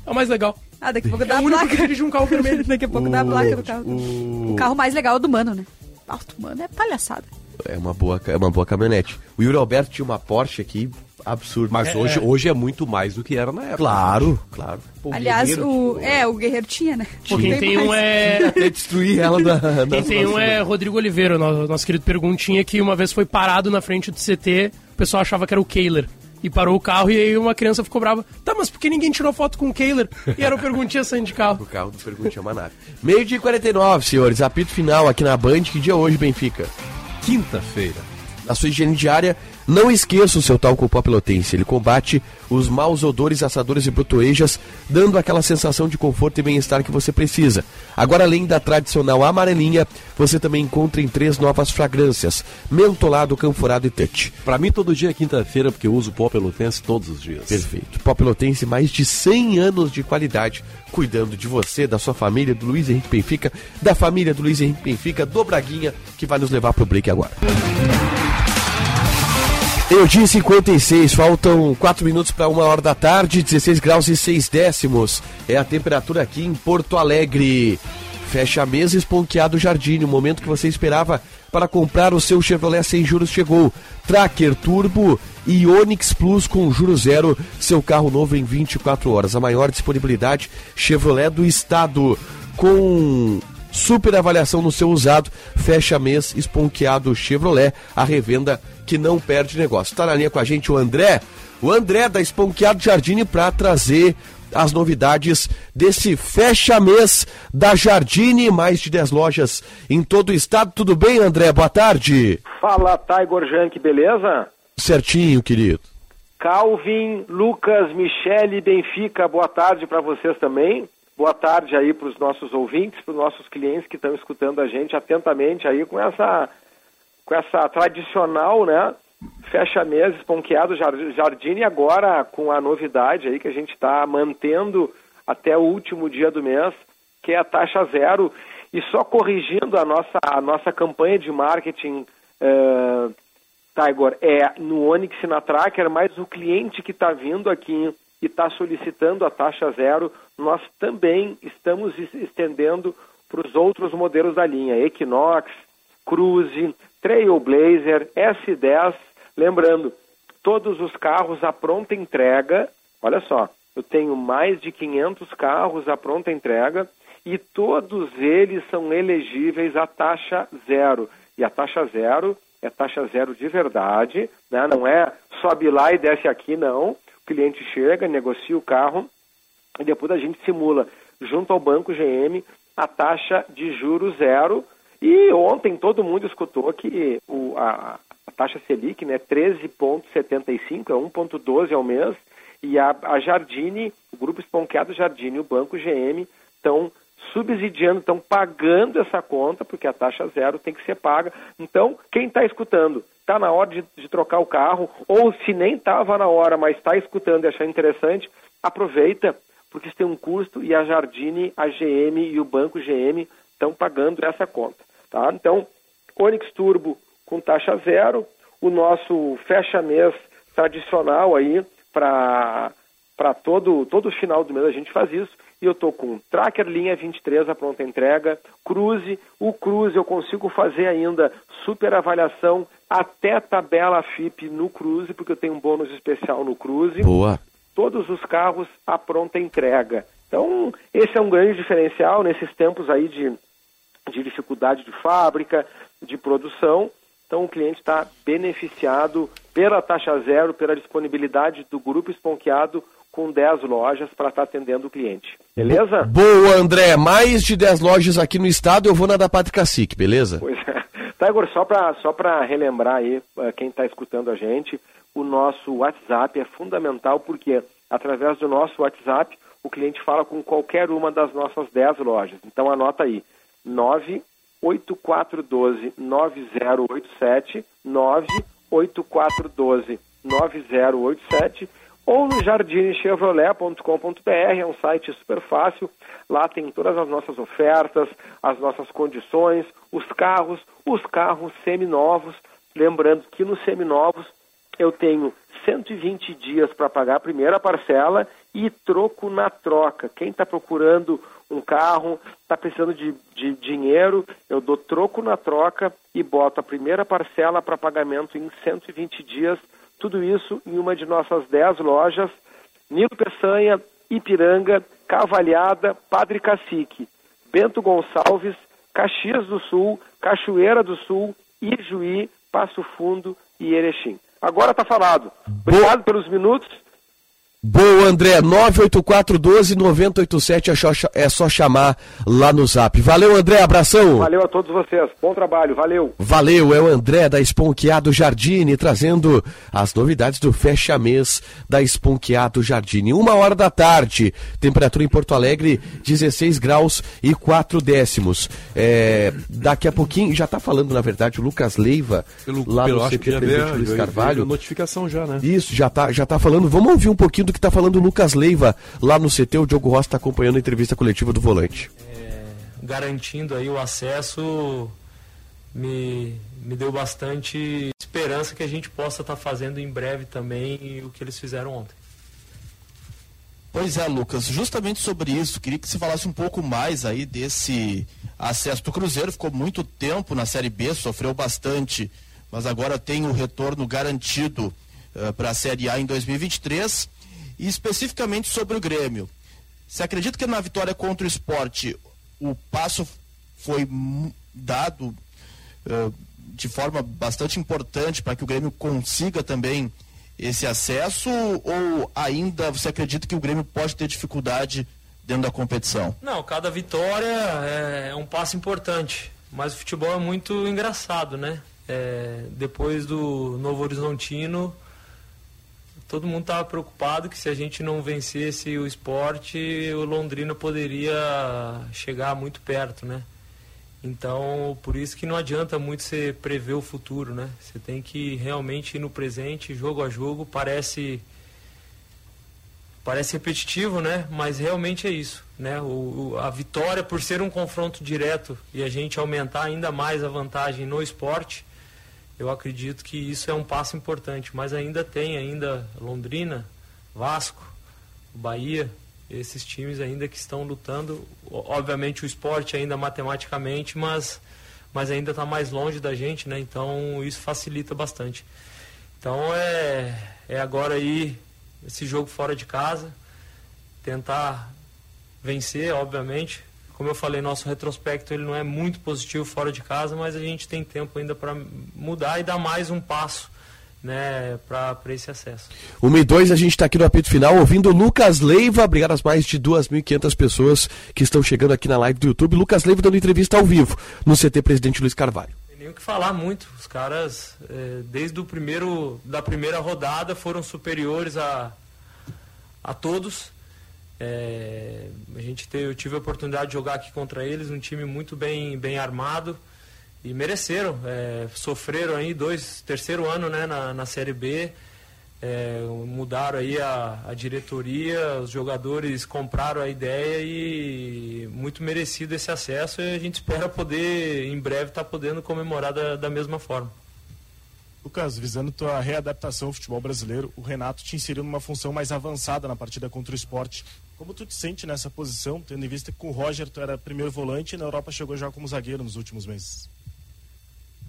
É o mais legal. Ah, daqui a pouco É dá a placa. dirige um carro vermelho. [LAUGHS] Daqui a pouco dá a placa do carro. o- O carro mais legal é o do Mano, né? Ah, o do Mano é palhaçada. É uma boa, é uma boa caminhonete. O Yuri Alberto tinha uma Porsche aqui, absurdo. Mas hoje, hoje é muito mais do que era na época. Claro, claro. Pô, Aliás, o. É, o Guerreiro tinha, né? Pô, quem tem um é. [LAUGHS] Até destruir ela da. Quem tem um é Rodrigo Oliveira, nosso, nosso querido perguntinha, que uma vez foi parado na frente do CT, o pessoal achava que era o Kehler. E parou o carro e aí uma criança ficou brava. Tá, mas por que ninguém tirou foto com o Kehler? E era o perguntinha saindo de carro. O carro do Pergunte é uma nave. Meio dia e 49, senhores. Apito final aqui na Band. Que dia é hoje, Benfica? Quinta-feira. a sua higiene diária, não esqueça o seu talco pó pelotense. Ele combate os maus odores, assadores e brotoejas, dando aquela sensação de conforto e bem-estar que você precisa. Agora, além da tradicional amarelinha, você também encontra em três novas fragrâncias: mentolado, canforado e touch. Para mim, todo dia é quinta-feira, porque eu uso pó pelotense todos os dias. Perfeito. Pó pelotense, mais de 100 anos de qualidade, cuidando de você, da sua família, do Luiz Henrique Benfica, da família do Luiz Henrique Benfica, do Braguinha, que vai nos levar pro break agora. Eu dia 56, faltam 4 minutos para uma hora da tarde, 16 graus e 6 décimos. É a temperatura aqui em Porto Alegre. Fecha a mesa esponqueado Jardim, o momento que você esperava para comprar o seu Chevrolet sem juros chegou. Tracker Turbo e Onix Plus com juros zero, seu carro novo em 24 horas. A maior disponibilidade Chevrolet do estado com super avaliação no seu usado. Fecha mês esponqueado Chevrolet, a revenda que não perde negócio. Está na linha com a gente o André, o André da Esponqueado Jardine para trazer as novidades desse fecha-mês da Jardine, mais de 10 lojas em todo o estado. Tudo bem, André? Boa tarde. Fala, Taigor Jank, beleza? Certinho, querido. Calvin, Lucas, Michele, Benfica, boa tarde para vocês também. Boa tarde aí para os nossos ouvintes, para os nossos clientes que estão escutando a gente atentamente aí com essa com essa tradicional, né? Fecha mês, esponqueado Jardim, agora com a novidade aí que a gente está mantendo até o último dia do mês, que é a taxa zero. E só corrigindo a nossa, a nossa campanha de marketing, uh, Tiger, é no Onix e na Tracker, mas o cliente que está vindo aqui e está solicitando a taxa zero, nós também estamos estendendo para os outros modelos da linha, Equinox, Cruze, Trailblazer, S10. Lembrando, todos os carros à pronta entrega. Olha só, eu tenho mais de 500 carros à pronta entrega e todos eles são elegíveis à taxa zero. E a taxa zero é taxa zero de verdade, né? não é sobe lá e desce aqui, não. O cliente chega, negocia o carro e depois a gente simula junto ao banco GM a taxa de juros zero e ontem todo mundo escutou que o, a, a, taxa Selic, né, 13,75, é 1,12 ao mês, e a, a Jardine, o Grupo Esponqueado Jardine e o Banco GM estão subsidiando, estão pagando essa conta, porque a taxa zero tem que ser paga. Então, quem está escutando, está na hora de, de, trocar o carro, ou se nem estava na hora, mas está escutando e achando interessante, aproveita, porque isso tem um custo e a Jardine, a GM e o Banco GM estão pagando essa conta. Tá? Então, Onix Turbo com taxa zero, o nosso fecha-mês tradicional aí para todo todo final do mês a gente faz isso. E eu tô com Tracker linha 23 a pronta entrega, Cruze, o Cruze eu consigo fazer ainda super avaliação até tabela FIP no Cruze, porque eu tenho um bônus especial no Cruze. Boa. Todos os carros à pronta entrega. Então, esse é um grande diferencial nesses tempos aí de de dificuldade de fábrica, de produção. Então, o cliente está beneficiado pela taxa zero, pela disponibilidade do grupo esponqueado com 10 lojas para estar tá atendendo o cliente. Beleza? Boa, André. Mais de 10 lojas aqui no estado, eu vou na da Pátria Cacique, beleza? Pois é. Tá, agora só para só relembrar aí, eh, quem está escutando a gente, o nosso WhatsApp é fundamental porque através do nosso WhatsApp o cliente fala com qualquer uma das nossas 10 lojas. Então anota aí, 98412 9087 98412 9087 ou no jardinechevrolet.com.br, é um site super fácil. Lá tem todas as nossas ofertas, as nossas condições, os carros, os carros seminovos. Lembrando que nos seminovos eu tenho 120 dias para pagar a primeira parcela e troco na troca. Quem está procurando um carro, está precisando de, de dinheiro, eu dou troco na troca e boto a primeira parcela para pagamento em 120 dias. Tudo isso em uma de nossas 10 lojas, Nilo Peçanha, Ipiranga, Cavalhada, Padre Cacique, Bento Gonçalves, Caxias do Sul, Cachoeira do Sul, Ijuí, Passo Fundo e Erechim. Agora está falado. Obrigado pelos minutos. Boa, André. 98412-9087 é, é só chamar lá no zap. Valeu, André. Abração. Valeu a todos vocês. Bom trabalho. Valeu. Valeu. É o André da Esponqueado Jardine trazendo as novidades do fecha mês da Esponqueado Jardine. Uma hora da tarde. Temperatura em Porto Alegre 16 graus e 4 décimos. É, daqui a pouquinho, já está falando, na verdade, o Lucas Leiva pelo, lá pelo, no acho CT que já Presidente veio, Luiz Carvalho. veio notificação já, né? Isso, já tá, já tá falando. Vamos ouvir um pouquinho do que tá falando o Lucas Leiva lá no CT. O Diogo Rossi tá acompanhando a entrevista coletiva do volante. garantindo aí o acesso me, me deu bastante esperança que a gente possa estar fazendo em breve também o que eles fizeram ontem. Pois é, Lucas, justamente sobre isso, queria que você falasse um pouco mais aí desse acesso do Cruzeiro. Ficou muito tempo na Série B, sofreu bastante, mas agora tem o retorno garantido para a Série A em 2023. E especificamente sobre o Grêmio. Você acredita que na vitória contra o esporte o passo foi dado eh, de forma bastante importante para que o Grêmio consiga também esse acesso ou ainda você acredita que o Grêmio pode ter dificuldade dentro da competição? Não, cada vitória é, é um passo importante, mas o futebol é muito engraçado, né? É, depois do Novo Horizontino, todo mundo estava preocupado que se a gente não vencesse o esporte, o Londrina poderia chegar muito perto, né? Então, por isso que não adianta muito você prever o futuro, né? Você tem que realmente ir no presente, jogo a jogo. Parece parece repetitivo, né? Mas realmente é isso, né? O, o- a vitória por ser um confronto direto e a gente aumentar ainda mais a vantagem no esporte, eu acredito que isso é um passo importante. Mas ainda tem ainda Londrina, Vasco, Bahia, esses times ainda que estão lutando. Obviamente o esporte ainda matematicamente, mas mas ainda está mais longe da gente, né? Então isso facilita bastante. Então é, é agora aí esse jogo fora de casa, tentar vencer, obviamente. Como eu falei, nosso retrospecto ele não é muito positivo fora de casa, mas a gente tem tempo ainda para mudar e dar mais um passo né, para esse acesso. 1 e 2, a gente está aqui no apito final ouvindo o Lucas Leiva. Obrigado às mais de 2.500 pessoas que estão chegando aqui na live do YouTube. Lucas Leiva dando entrevista ao vivo no CT Presidente Luiz Carvalho. Tem nem o que falar muito. Os caras, eh, desde o primeiro, da primeira rodada, foram superiores a, a todos. Eh, a gente teve, eu tive a oportunidade de jogar aqui contra eles, um time muito bem, bem armado e mereceram. eh, sofreram aí dois, terceiro ano né, na, na Série B. eh, mudaram aí a, a diretoria, os jogadores compraram a ideia e muito merecido esse acesso e a gente espera poder em breve estar podendo comemorar da, da mesma forma. Lucas, visando tua readaptação ao futebol brasileiro, o Renato te inseriu numa função mais avançada na partida contra o esporte. Como tu te sente nessa posição, tendo em vista que o Roger tu era primeiro volante e na Europa chegou já como zagueiro nos últimos meses?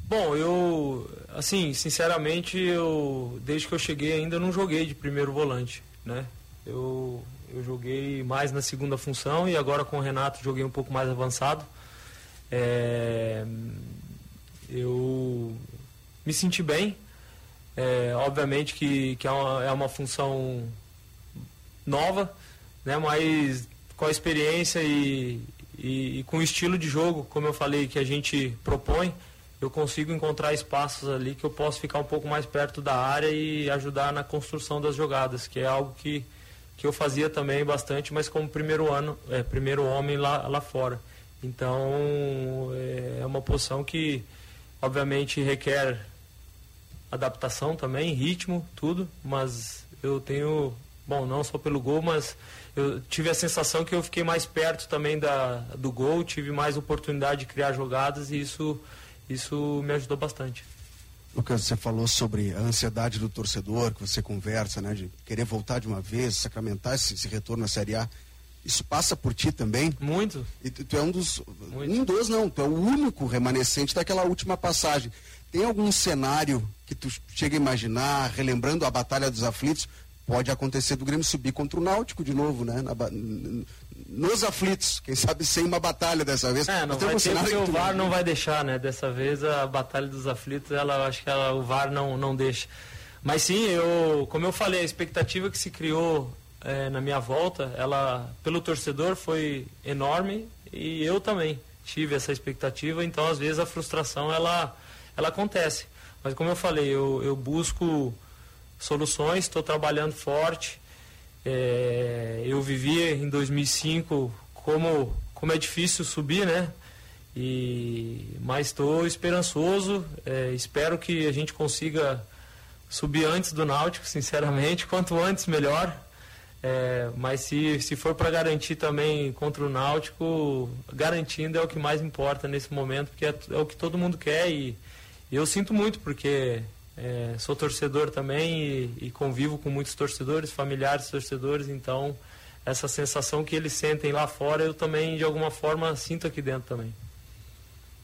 Bom, eu, assim, sinceramente, eu, desde que eu cheguei ainda não joguei de primeiro volante, né? Eu, eu joguei mais na segunda função e agora com o Renato joguei um pouco mais avançado. É, eu me senti bem. É, obviamente que, que é, uma, é uma função nova, né? Mas com a experiência e, e, e com o estilo de jogo, como eu falei, que a gente propõe, eu consigo encontrar espaços ali que eu posso ficar um pouco mais perto da área e ajudar na construção das jogadas, que é algo que, que eu fazia também bastante, mas como primeiro ano, é, primeiro homem lá, lá fora. Então é, é uma posição que obviamente requer adaptação também, ritmo, tudo, mas eu tenho, bom, não só pelo gol, mas eu tive a sensação que eu fiquei mais perto também da, do gol, tive mais oportunidade de criar jogadas e isso, isso me ajudou bastante. Lucas, você falou sobre a ansiedade do torcedor, que você conversa, né, de querer voltar de uma vez, sacramentar esse, esse retorno à Série A. Isso passa por ti também? Muito. E tu, tu é um dos. Muito. Um dos, não, tu é o único remanescente daquela última passagem. Tem algum cenário que tu chega a imaginar, relembrando a Batalha dos Aflitos? Pode acontecer do Grêmio subir contra o Náutico de novo, né? Na nos aflitos, quem sabe sem uma batalha dessa vez. É, não vai ter porque o VAR não vai deixar, né? Dessa vez a Batalha dos Aflitos, ela, acho que ela, o VAR não, não deixa. Mas sim, eu, como eu falei, a expectativa que se criou é, na minha volta, ela pelo torcedor foi enorme e eu também tive essa expectativa. Então, às vezes a frustração ela ela acontece. Mas como eu falei, eu, eu busco soluções, estou trabalhando forte. É, eu vivi em 2005 como como é difícil subir, né? E mas estou esperançoso. É, espero que a gente consiga subir antes do Náutico, sinceramente, [LAUGHS] quanto antes melhor. É, mas se, se for para garantir também contra o Náutico, garantindo é o que mais importa nesse momento, porque é, é o que todo mundo quer e, e eu sinto muito, porque é, sou torcedor também e, e, convivo com muitos torcedores, familiares torcedores, então essa sensação que eles sentem lá fora, eu também de alguma forma sinto aqui dentro também.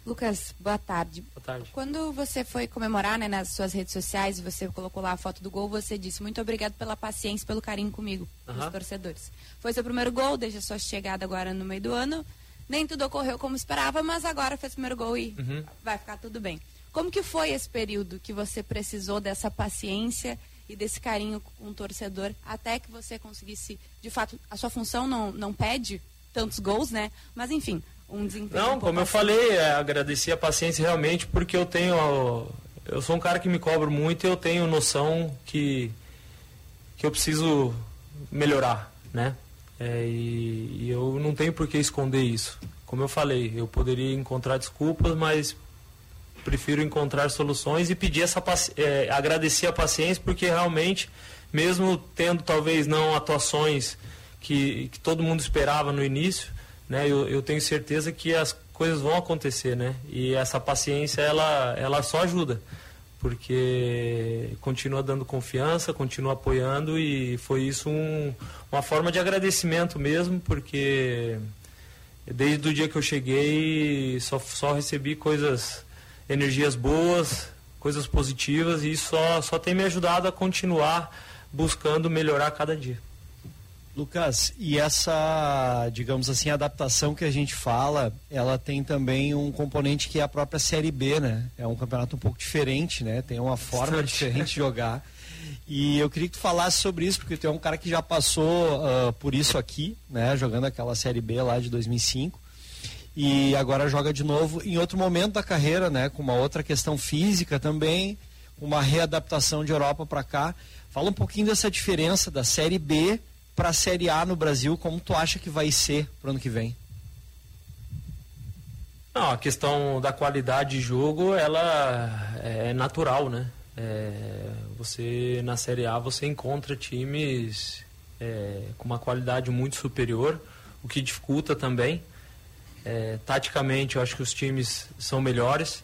Lucas, boa tarde. Boa tarde. Quando você foi comemorar né, nas suas redes sociais, você colocou lá a foto do gol, você disse muito obrigado pela paciência, pelo carinho comigo, Aham. os torcedores. Foi seu primeiro gol, desde a sua chegada agora no meio do ano. Nem tudo ocorreu como esperava, mas agora fez o primeiro gol e Uhum. vai ficar tudo bem. Como que foi esse período que você precisou dessa paciência e desse carinho com o torcedor até que você conseguisse, de fato, a sua função não, não pede tantos gols, né? Mas enfim, um desempenho. Não, um como eu falei, é, agradeci a paciência realmente, porque eu tenho. Eu sou um cara que me cobro muito e eu tenho noção que, que eu preciso melhorar, né? É, e, e eu não tenho por que esconder isso. Como eu falei, eu poderia encontrar desculpas, mas prefiro encontrar soluções e pedir essa é, agradecer a paciência, porque realmente, mesmo tendo talvez não atuações que, que todo mundo esperava no início, né, eu, eu tenho certeza que as coisas vão acontecer, né? E essa paciência ela, ela só ajuda, porque continua dando confiança, continua apoiando e foi isso um, uma forma de agradecimento mesmo, porque desde o dia que eu cheguei só, só recebi coisas, energias boas, coisas positivas e isso só, só tem me ajudado a continuar buscando melhorar cada dia. Lucas, e essa, digamos assim, adaptação que a gente fala, ela tem também um componente que é a própria Série B, né? É um campeonato um pouco diferente, né? Tem uma forma Bastante. diferente de jogar. E eu queria que tu falasse sobre isso, porque tu é um cara que já passou ah, por isso aqui, né? Jogando aquela Série B lá de 2005. E agora joga de novo em outro momento da carreira, né? Com uma outra questão física também, uma readaptação de Europa para cá. Fala um pouquinho dessa diferença da Série B para a Série A no Brasil, como tu acha que vai ser pro ano que vem? Não, a questão da qualidade de jogo, ela é natural, né? É, você na Série A você encontra times é, com uma qualidade muito superior, o que dificulta também. É, taticamente, eu acho que os times são melhores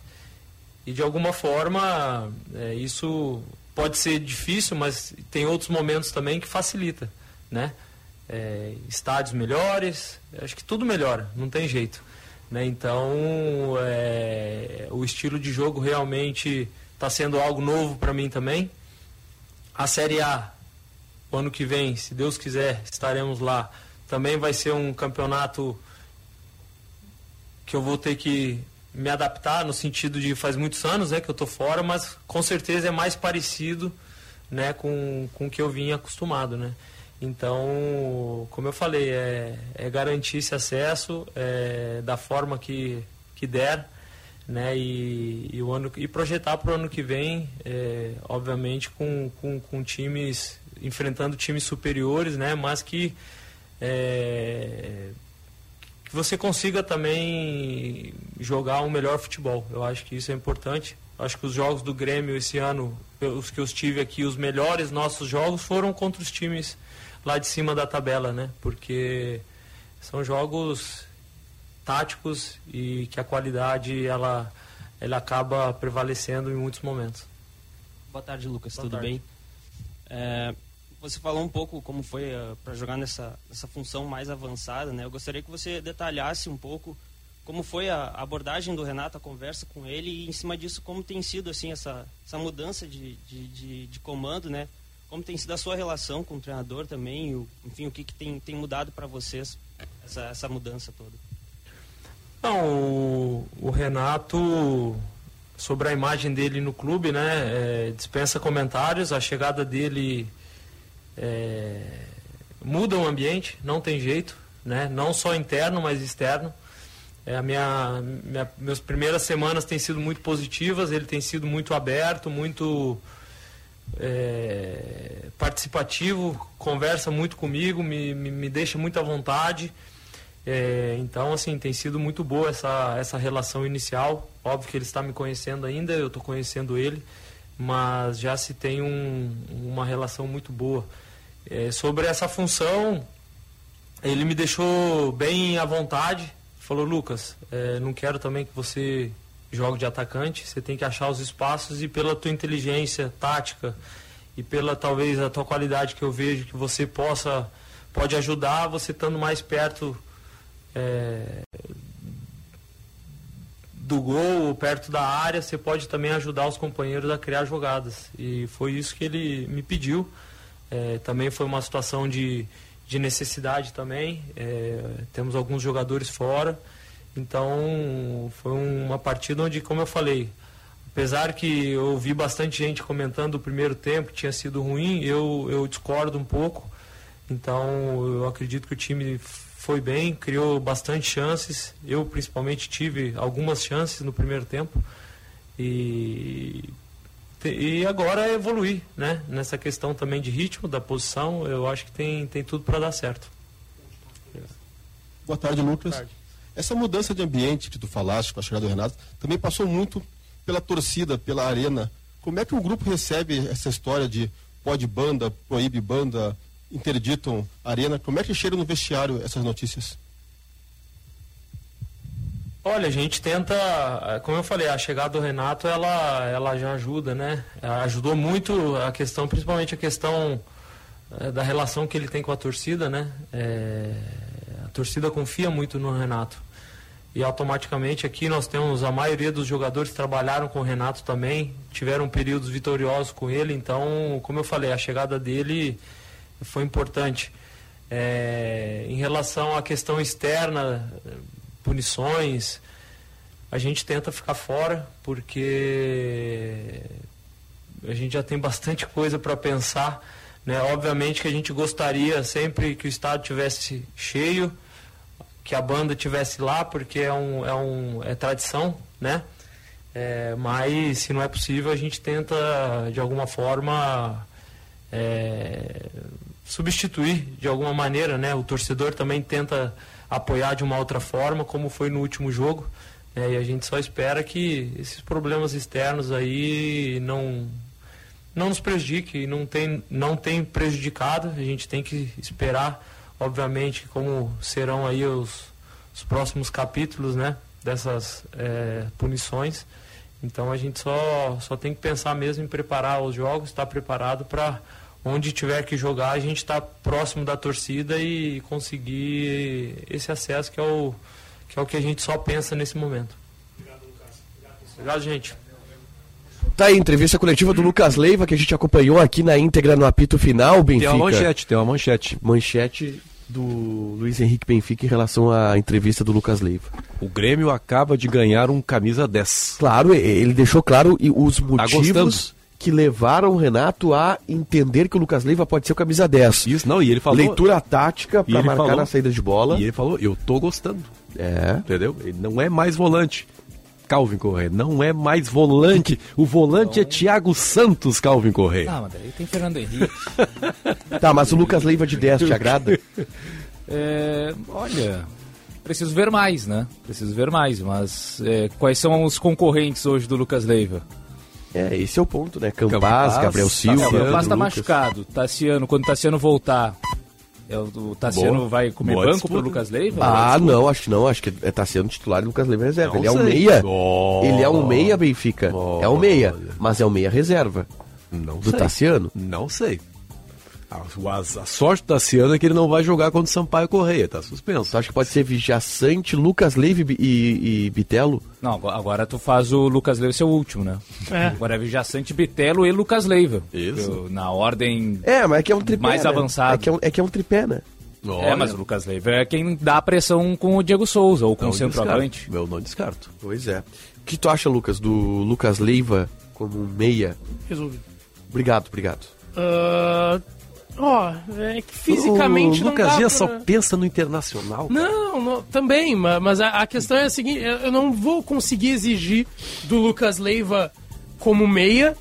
e de alguma forma é, isso pode ser difícil, mas tem outros momentos também que facilita, né? É, estádios melhores, acho que tudo melhora, não tem jeito. Né? Então, é, o estilo de jogo realmente está sendo algo novo para mim também. A Série A, ano que vem, se Deus quiser, estaremos lá. Também vai ser um campeonato que eu vou ter que me adaptar no sentido de faz muitos anos né, que eu estou fora, mas com certeza é mais parecido né, com, com o que eu vinha acostumado. Né? Então, como eu falei, é, é garantir esse acesso é, da forma que, que der né, e, e, o ano, e projetar para o ano que vem, é, obviamente com, com, com times, enfrentando times superiores, né, mas que, é, que você consiga também jogar um melhor futebol. Eu acho que isso é importante. Acho que os jogos do Grêmio esse ano, os que eu estive aqui, os melhores nossos jogos foram contra os times lá de cima da tabela, né? Porque são jogos táticos e que a qualidade ela ela acaba prevalecendo em muitos momentos. Boa tarde, Lucas. Boa Tudo tarde. bem? É, você falou um pouco como foi para jogar nessa, nessa função mais avançada, né? Eu gostaria que você detalhasse um pouco como foi a abordagem do Renato, a conversa com ele e em cima disso como tem sido assim essa, essa mudança de, de, de, de comando, né? Como tem sido a sua relação com o treinador também, o, enfim, o que, que tem, tem mudado para vocês essa, essa mudança toda? Não, o, o Renato, sobre a imagem dele no clube, né, é, dispensa comentários. A chegada dele, é, muda o ambiente, não tem jeito, né? Não só interno, mas externo. É, a minha, minha, minhas primeiras semanas têm sido muito positivas, ele tem sido muito aberto, muito é, participativo, conversa muito comigo, me, me, me deixa muito à vontade. É, então, assim, tem sido muito boa essa, essa relação inicial. Óbvio que ele está me conhecendo ainda, eu estou conhecendo ele, mas já se tem um, uma relação muito boa. É, sobre essa função, ele me deixou bem à vontade. Falou, Lucas, é, não quero também que você jogue de atacante, você tem que achar os espaços e pela tua inteligência tática e pela talvez a tua qualidade que eu vejo que você possa pode ajudar você estando mais perto é, do gol, perto da área, você pode também ajudar os companheiros a criar jogadas. E foi isso que ele me pediu. É, também foi uma situação de, de necessidade também. É, temos alguns jogadores fora. Então foi uma partida onde, como eu falei, apesar que eu vi bastante gente comentando o primeiro tempo que tinha sido ruim, eu, eu discordo um pouco. Então eu acredito que o time foi bem, criou bastante chances. Eu principalmente tive algumas chances no primeiro tempo. E, e agora é evoluir, né? Nessa questão também de ritmo, da posição, eu acho que tem, tem tudo para dar certo. Boa tarde, Lucas. Boa tarde. Essa mudança de ambiente que tu falaste com a chegada do Renato também passou muito pela torcida, pela arena. Como é que o grupo recebe essa história de pode banda, proíbe banda, interditam arena. Como é que chega no vestiário essas notícias? Olha, a gente tenta, como eu falei, a chegada do Renato, ela, ela já ajuda, né? Ajudou muito a questão, principalmente a questão é, da relação que ele tem com a torcida, né? É, a torcida confia muito no Renato. E automaticamente aqui nós temos a maioria dos jogadores trabalharam com o Renato também, tiveram períodos vitoriosos com ele, então, como eu falei, a chegada dele foi importante. É, em relação à questão externa, punições, a gente tenta ficar fora porque a gente já tem bastante coisa para pensar. Né? Obviamente que a gente gostaria sempre que o estádio tivesse cheio, que a banda tivesse lá, porque é, um, é, um, é tradição, né? É, mas se não é possível, a gente tenta de alguma forma é, substituir de alguma maneira, né? O torcedor também tenta apoiar de uma outra forma, como foi no último jogo. Né? E a gente só espera que esses problemas externos aí não não nos prejudiquem, não tem não tem prejudicado. A gente tem que esperar, obviamente, como serão aí os, os próximos capítulos, né? Dessas é, punições. Então a gente só só tem que pensar mesmo em preparar os jogos, estar preparado para onde tiver que jogar, a gente está próximo da torcida e conseguir esse acesso que é o que, é o que a gente só pensa nesse momento. Obrigado, Lucas. Obrigado, gente. Tá aí, entrevista coletiva do Lucas Leiva, que a gente acompanhou aqui na íntegra no apito final, Benfica. Tem uma manchete, tem uma manchete. Manchete do Luiz Henrique Benfica em relação à entrevista do Lucas Leiva. O Grêmio acaba de ganhar um camisa 10. Claro, ele deixou claro os tá motivos... Tá que levaram o Renato a entender que o Lucas Leiva pode ser o camisa 10. Isso, não, e ele falou. Leitura tática para marcar falou, na saída de bola. E ele falou: eu tô gostando. É. Entendeu? Ele não é mais volante. Calvin Correia, não é mais volante. O volante é Thiago Santos, Calvin Correia. Ah, mas daí tem Fernando Henrique. [LAUGHS] tá, mas o Lucas Leiva de 10 te [LAUGHS] agrada? É, olha, preciso ver mais, né? Preciso ver mais, mas é, quais são os concorrentes hoje do Lucas Leiva? É, esse é o ponto, né? Campaz, Gabriel Silva. É, o Campaz tá machucado. Tassiano, quando o Tassiano voltar, é, o Tassiano Boa. vai comer Boa banco disputa. pro Lucas Leiva? Ah, não, acho que não. Acho que é Tassiano titular e Lucas Leiva reserva. Não ele sei. é um meia. Oh. Ele é um meia, Benfica. Oh. É um meia, mas é um meia reserva. Não do sei. Tassiano? Não sei. A, a, sorte do Tassiano é que ele não vai jogar contra o Sampaio Correia, tá suspenso. Tu acha que pode ser Vijaçante, Lucas Leiva e, e Bitelo? Não, agora tu faz o Lucas Leiva ser o último, né? É. Agora é Vijaçante, Bitelo e Lucas Leiva. Isso. Eu, na ordem é, mas é que é um tripé, mais né? avançada. É que é, um, é que é um tripé, né? Olha. É, mas o Lucas Leiva é quem dá a pressão com o Diego Souza ou com não o centroavante. Eu não descarto. Pois é. O que tu acha, Lucas, do Lucas Leiva como meia? Resolvido. Obrigado, obrigado. Uh, Ó, é que fisicamente o não Lucas dá Dias pra- só pensa no internacional. cara. Não, não, também, ma- mas a, a questão é a seguinte, eu não vou conseguir exigir do Lucas Leiva como meia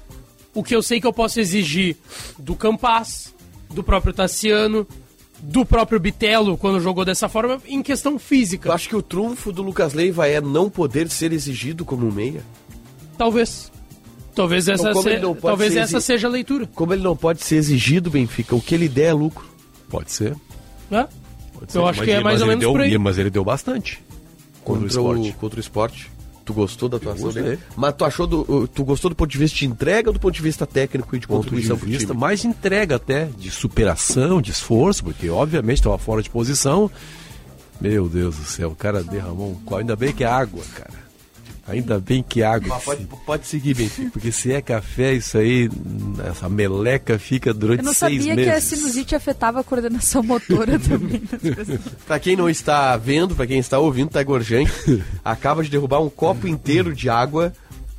o que eu sei que eu posso exigir do Campas, do próprio Tassiano, do próprio Bitelo quando jogou dessa forma em questão física. Eu acho que o trunfo do Lucas Leiva é não poder ser exigido como meia. Talvez. Talvez essa, Então, se- talvez essa exi- seja a leitura. Como ele não pode ser exigido, Benfica, o que ele der é lucro. Pode ser. Né? Pode Eu ser, acho mas que é ele- mais mas ou ele menos deu- por aí. Mas ele deu bastante. Contra, o esporte. contra o esporte. Tu gostou da atuação dele? Mas tu achou do, tu gostou do ponto de vista de entrega ou do ponto de vista técnico e de ponto de contribuição pro vista mais de entrega até, de superação, de esforço, porque obviamente estava fora de posição. Meu Deus do céu, o cara derramou um. Ainda bem que é água, cara. Ainda bem que água. Mas pode, pode seguir, Benfica. Porque se é café, isso aí, essa meleca fica durante Eu não seis sabia que a meses. sinusite afetava a coordenação motora [LAUGHS] também. Pra quem não está vendo, pra quem está ouvindo, Tiger Junk [LAUGHS] acaba de derrubar um copo inteiro de água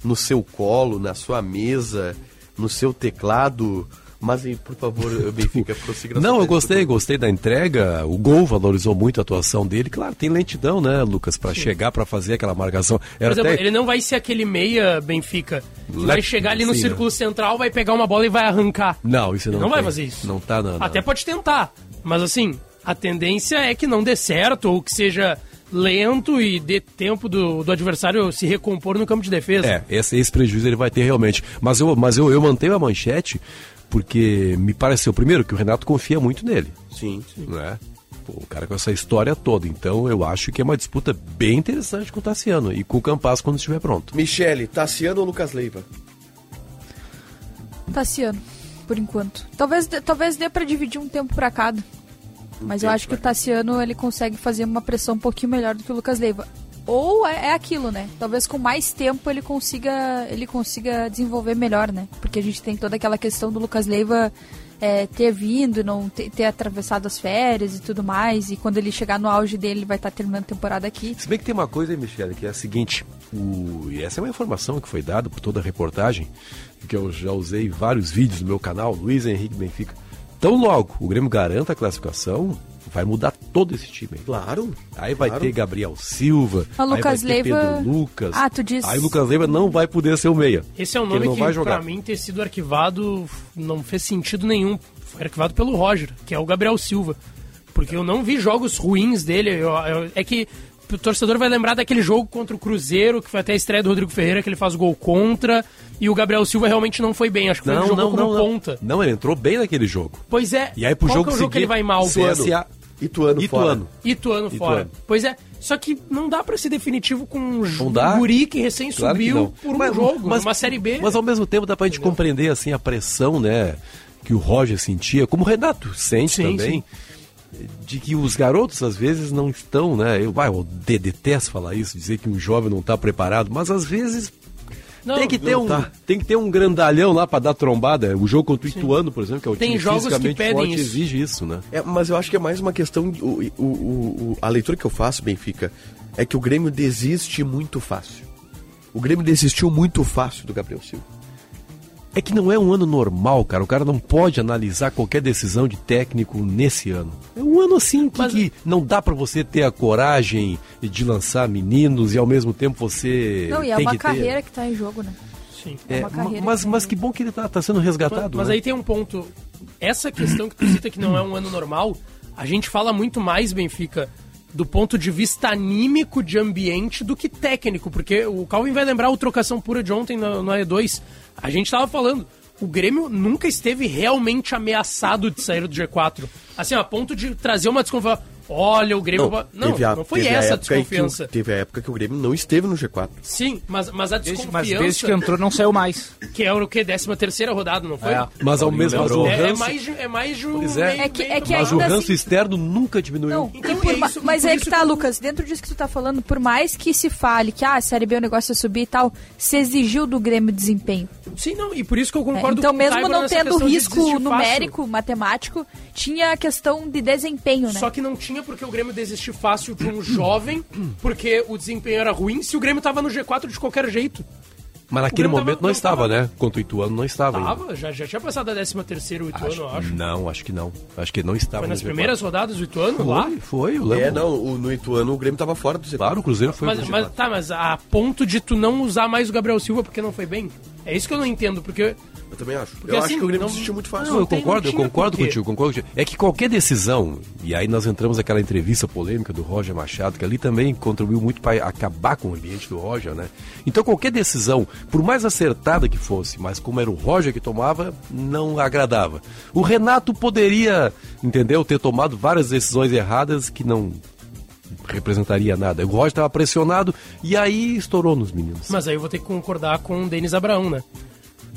no seu colo, na sua mesa, no seu teclado. Mas, por favor, [LAUGHS] Benfica, prossiga. Não, eu gostei, gostei da entrega. O gol valorizou muito a atuação dele. Claro, tem lentidão, né, Lucas, Pra chegar pra fazer aquela marcação. Por Era exemplo, até... ele não vai ser aquele meia Benfica que Le- vai chegar ali no Sim, círculo central, vai pegar uma bola e vai arrancar. Não, isso não. Não vai fazer isso. Não tá, não. não. Até pode tentar, mas assim, a tendência é que não dê certo ou que seja lento e dê tempo do, do adversário se recompor no campo de defesa. É, esse, esse prejuízo ele vai ter realmente. Mas eu, mas eu, eu mantenho a manchete porque me pareceu, primeiro, que o Renato confia muito nele. Sim, sim. Né? Pô, o cara com essa história toda. Então eu acho que é uma disputa bem interessante com o Tassiano e com o Campas quando estiver pronto. Michele, Tassiano ou Lucas Leiva? Tassiano, por enquanto. Talvez, dê- talvez dê pra dividir um tempo pra cada. Mas eu acho que o Tassiano ele consegue fazer uma pressão um pouquinho melhor do que o Lucas Leiva. Ou é, é aquilo, né? Talvez com mais tempo ele consiga ele consiga desenvolver melhor, né? Porque a gente tem toda aquela questão do Lucas Leiva é, ter vindo, não ter, ter atravessado as férias e tudo mais. E quando ele chegar no auge dele, ele vai estar terminando a temporada aqui. Se bem que tem uma coisa aí, Michele, que é a seguinte, o... e essa é uma informação que foi dada por toda a reportagem, que eu já usei vários vídeos no meu canal, Luiz Henrique Benfica. Tão logo o Grêmio garanta a classificação, vai mudar todo esse time. aí. Claro. Aí vai claro. ter Gabriel Silva, vai Lucas ter Leiva- Pedro Lucas. Ah, tu diz- Aí o Lucas Leiva não vai poder ser o meia. Esse é um nome não que, vai jogar. pra mim, ter sido arquivado não fez sentido nenhum. Foi arquivado pelo Roger, que é o Gabriel Silva. Porque eu não vi jogos ruins dele. Eu- eu- é que o torcedor vai lembrar daquele jogo contra o Cruzeiro, que foi até a estreia do Rodrigo Ferreira, que ele faz o gol contra. E o Gabriel Silva realmente não foi bem. Acho que foi ele Não, jogou não, como não, não. ponta. Não, ele entrou bem naquele jogo. Pois é. E aí pro qual jogo que é o jogo que ele vai mal? CSA. Ituano, Ituano. Ituano fora. Ituano. Pois é. Só que não dá pra ser definitivo com um Não dá? guri que recém Claro que subiu não. por um Mas- jogo, mas- uma Série B. Mas ao mesmo tempo dá pra gente compreender assim a pressão, né, que o Roger sentia, como o Renato sente Sim, também, de que os garotos às vezes não estão, né? Eu, vai, eu de- detesto falar isso, dizer que um jovem não está preparado, mas às vezes Não, tem que ter um tá. tem que ter um grandalhão lá pra dar trombada. O jogo contra o Ituano, por exemplo, que é o Tem time jogos que fisicamente pedem forte, isso. exige isso, né? É, mas eu acho que é mais uma questão. o- o- o- a leitura que eu faço, Benfica, é que o Grêmio desiste muito fácil. O Grêmio desistiu muito fácil do Gabriel Silva. É que não é um ano normal, cara. O cara não pode analisar qualquer decisão de técnico nesse ano. É um ano assim que, que não dá pra você ter a coragem de lançar meninos e ao mesmo tempo você Não, e é tem uma que ter- carreira que tá em jogo, né? Sim. É É, uma carreira mas, que mas que bom que ele tá, tá sendo resgatado. Mas né? aí tem um ponto. Essa questão que tu cita que não é um ano normal, a gente fala muito mais, Benfica, do ponto de vista anímico de ambiente do que técnico, porque o Calvin vai lembrar o trocação pura de ontem no E2. A gente tava falando, o Grêmio nunca esteve realmente ameaçado de sair do G4. Assim, a ponto de trazer uma desconfiança. Olha, o Grêmio. Não, não, a- não foi a essa a que desconfiança. teve a época que o Grêmio não esteve no G4. Sim, mas, mas a Desde- desconfiança. mas desde que entrou não saiu mais. Que é o quê? 13 terceira rodada, não foi? É. Mas ao mesmo mas o lembrou. É, é mais, de- é mais um Pois é. meio- É que- é que mas o ranço assim- externo nunca diminuiu. Não, Então, por é isso- mas é que tá, que Lucas, dentro disso que tu tá falando, por mais que se fale que ah, a Série B o negócio é subir e tal, se exigiu do Grêmio desempenho. Sim, não, e por isso que eu É, concordo então, com o mesmo não tendo risco numérico, matemático, tinha a questão de desempenho, né? Só que não tinha porque o Grêmio desistir fácil de um jovem, porque o desempenho era ruim, se o Grêmio tava no G4 de qualquer jeito. Mas naquele O momento tava- não estava, né? Contra o Ituano não estava ainda. Tava, já, já tinha passado a 13 terceira o Ituano, eu acho. Não, acho que não. Acho que não estava. Foi nas primeiras rodadas do Ituano, Foi, lá? foi, eu lembro. É, não, o- no Ituano o Grêmio tava fora do Z4. Claro, o Cruzeiro foi. Mas, mas- tá, mas a ponto de tu não usar mais o Gabriel Silva porque não foi bem? É isso que eu não entendo, porque. Eu também acho. Porque eu assim, acho que o Grêmio não- desistiu muito fácil. Não, eu concordo, eu concordo contigo, concordo contigo. É que qualquer decisão, e aí nós entramos naquela entrevista polêmica do Roger Machado, que ali também contribuiu muito para acabar com o ambiente do Roger, né? Então qualquer decisão, por mais acertada que fosse, mas como era o Roger que tomava, não agradava. O Renato poderia, entendeu, ter tomado várias decisões erradas que não representaria nada. O Roger estava pressionado e aí estourou nos meninos. Mas aí eu vou ter que concordar com o Denis Abraão, né?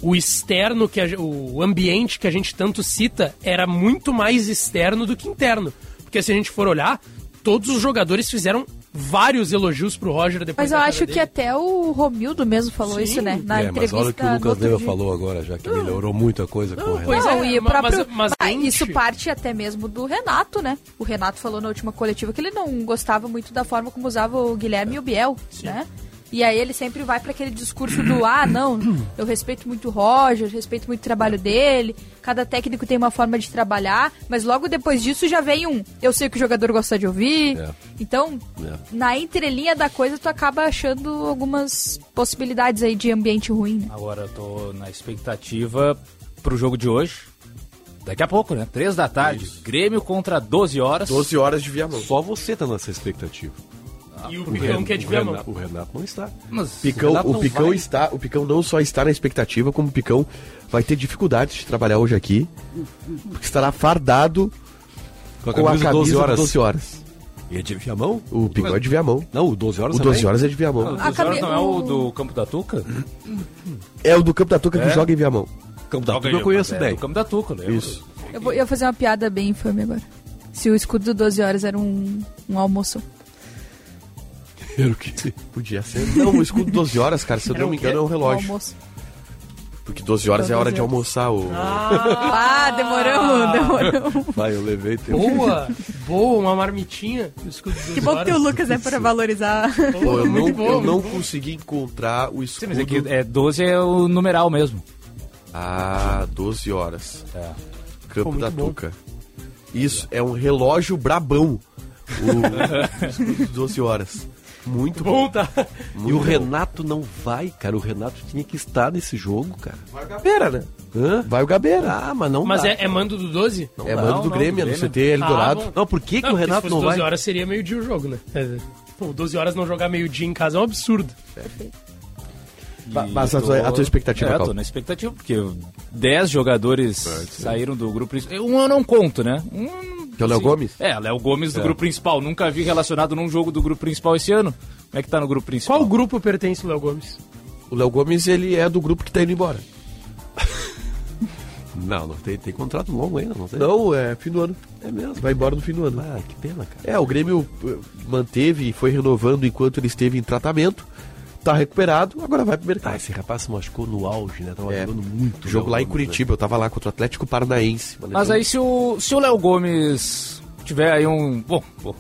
O externo, que a o ambiente que a gente tanto cita, era muito mais externo do que interno. Porque se a gente for olhar, todos os jogadores fizeram vários elogios pro Roger depois Mas eu acho dele. que até o Romildo mesmo falou Sim. isso, né? Na é, mas entrevista olha o que o Lucas outro Leiva dia. falou agora, já que melhorou muito a coisa com o Renato. pois Não, é, e o mas- próprio. mas- mas gente- Isso parte até mesmo do Renato, né? O Renato falou na última coletiva que ele não gostava muito da forma como usava o Guilherme e o Biel, né? E aí ele sempre vai para aquele discurso do ah, não, eu respeito muito o Roger, respeito muito o trabalho dele, cada técnico tem uma forma de trabalhar, mas logo depois disso já vem um, eu sei o que o jogador gosta de ouvir. É. Então, É. na entrelinha da coisa, tu acaba achando algumas possibilidades aí de ambiente ruim. né? Agora eu tô na expectativa pro jogo de hoje. Daqui a pouco, né? Três da tarde. Grêmio contra 12 horas. 12 horas de Viamão. Só você tá nessa expectativa. E o O Picão Ren- que é de o. Renato, o Renato não está. Mas Picão, Renato o não Picão vai. está, o Picão não só está na expectativa, como o Picão vai ter dificuldades de trabalhar hoje aqui, porque estará fardado Com a com a camisa camisa 12 do horas. 12 horas. E é de Viamão? O Picão é de Viamão. Não, o 12 horas O também. 12 horas é de Viamão. o 12 Acabei- horas não é o o- do Campo da Tuca? É o do Campo da Tuca que É? joga em Viamão. Campo da Joga Tuca eu conheço é, bem. Do Campo da Tuca, lembro. Isso. Eu vou, eu vou fazer uma piada bem infame agora. Se o escudo do 12 horas era um, um almoço. Era o quê? Podia ser. Não, o escudo 12 horas, cara, se eu não me engano, é um Um relógio. almoço. Porque 12 horas é a hora de almoçar. O... Ah, demoramos, demoramos. Vai, eu levei tempo. Boa, [LAUGHS] boa, uma marmitinha. escudo Que bom que horas. o Lucas é para valorizar. Pô, eu, não, bom, eu não consegui encontrar o Sim, escudo. mas é que é 12 é o numeral mesmo. Ah, 12 horas. É. Campo Pô, da bom. Tuca. Isso, é um relógio brabão. O [LAUGHS] escudo de 12 horas. Muito bom. Bom, tá. E o Renato não vai, cara. O Renato tinha que estar nesse jogo, cara. Vai o Gabeira, né? Hã? Vai o Gabeira. Ah, mas não Mas dá. é, é mando do 12? é não, mano do não, Grêmio, do é no Grêmio. CT Eldorado. Ah, bom. Não, por que, que Não, o porque Renato se fosse não 12 vai? horas seria meio-dia o jogo, né? É, Pô, 12 horas não jogar meio-dia em casa é um absurdo. Ba- E mas a tua- a tua expectativa, É, tô na expectativa, porque 10 jogadores saíram do grupo principal. Um eu não conto, né? Um, Que é o Léo. Gomes? É, Léo Gomes do grupo principal. Nunca vi relacionado num jogo do grupo principal esse ano. Como é que tá no grupo principal? Qual grupo pertence o Léo Gomes? O Léo Gomes, ele é do grupo que tá indo embora. [LAUGHS] Não, não tem, tem contrato longo ainda, não tem? Não, é fim do ano. É mesmo. Vai embora no fim do ano. Ah, que pena, cara. É, o Grêmio eh, manteve e foi renovando enquanto ele esteve em tratamento. Tá recuperado, agora vai pro Ah, mercado. esse rapaz se machucou no auge, né? Tava É. jogando muito. Jogo Léo lá em né? Curitiba, eu tava lá contra o Atlético Paranaense. Mas aí se o, se o Léo Gomes tiver aí um. Bom, bom,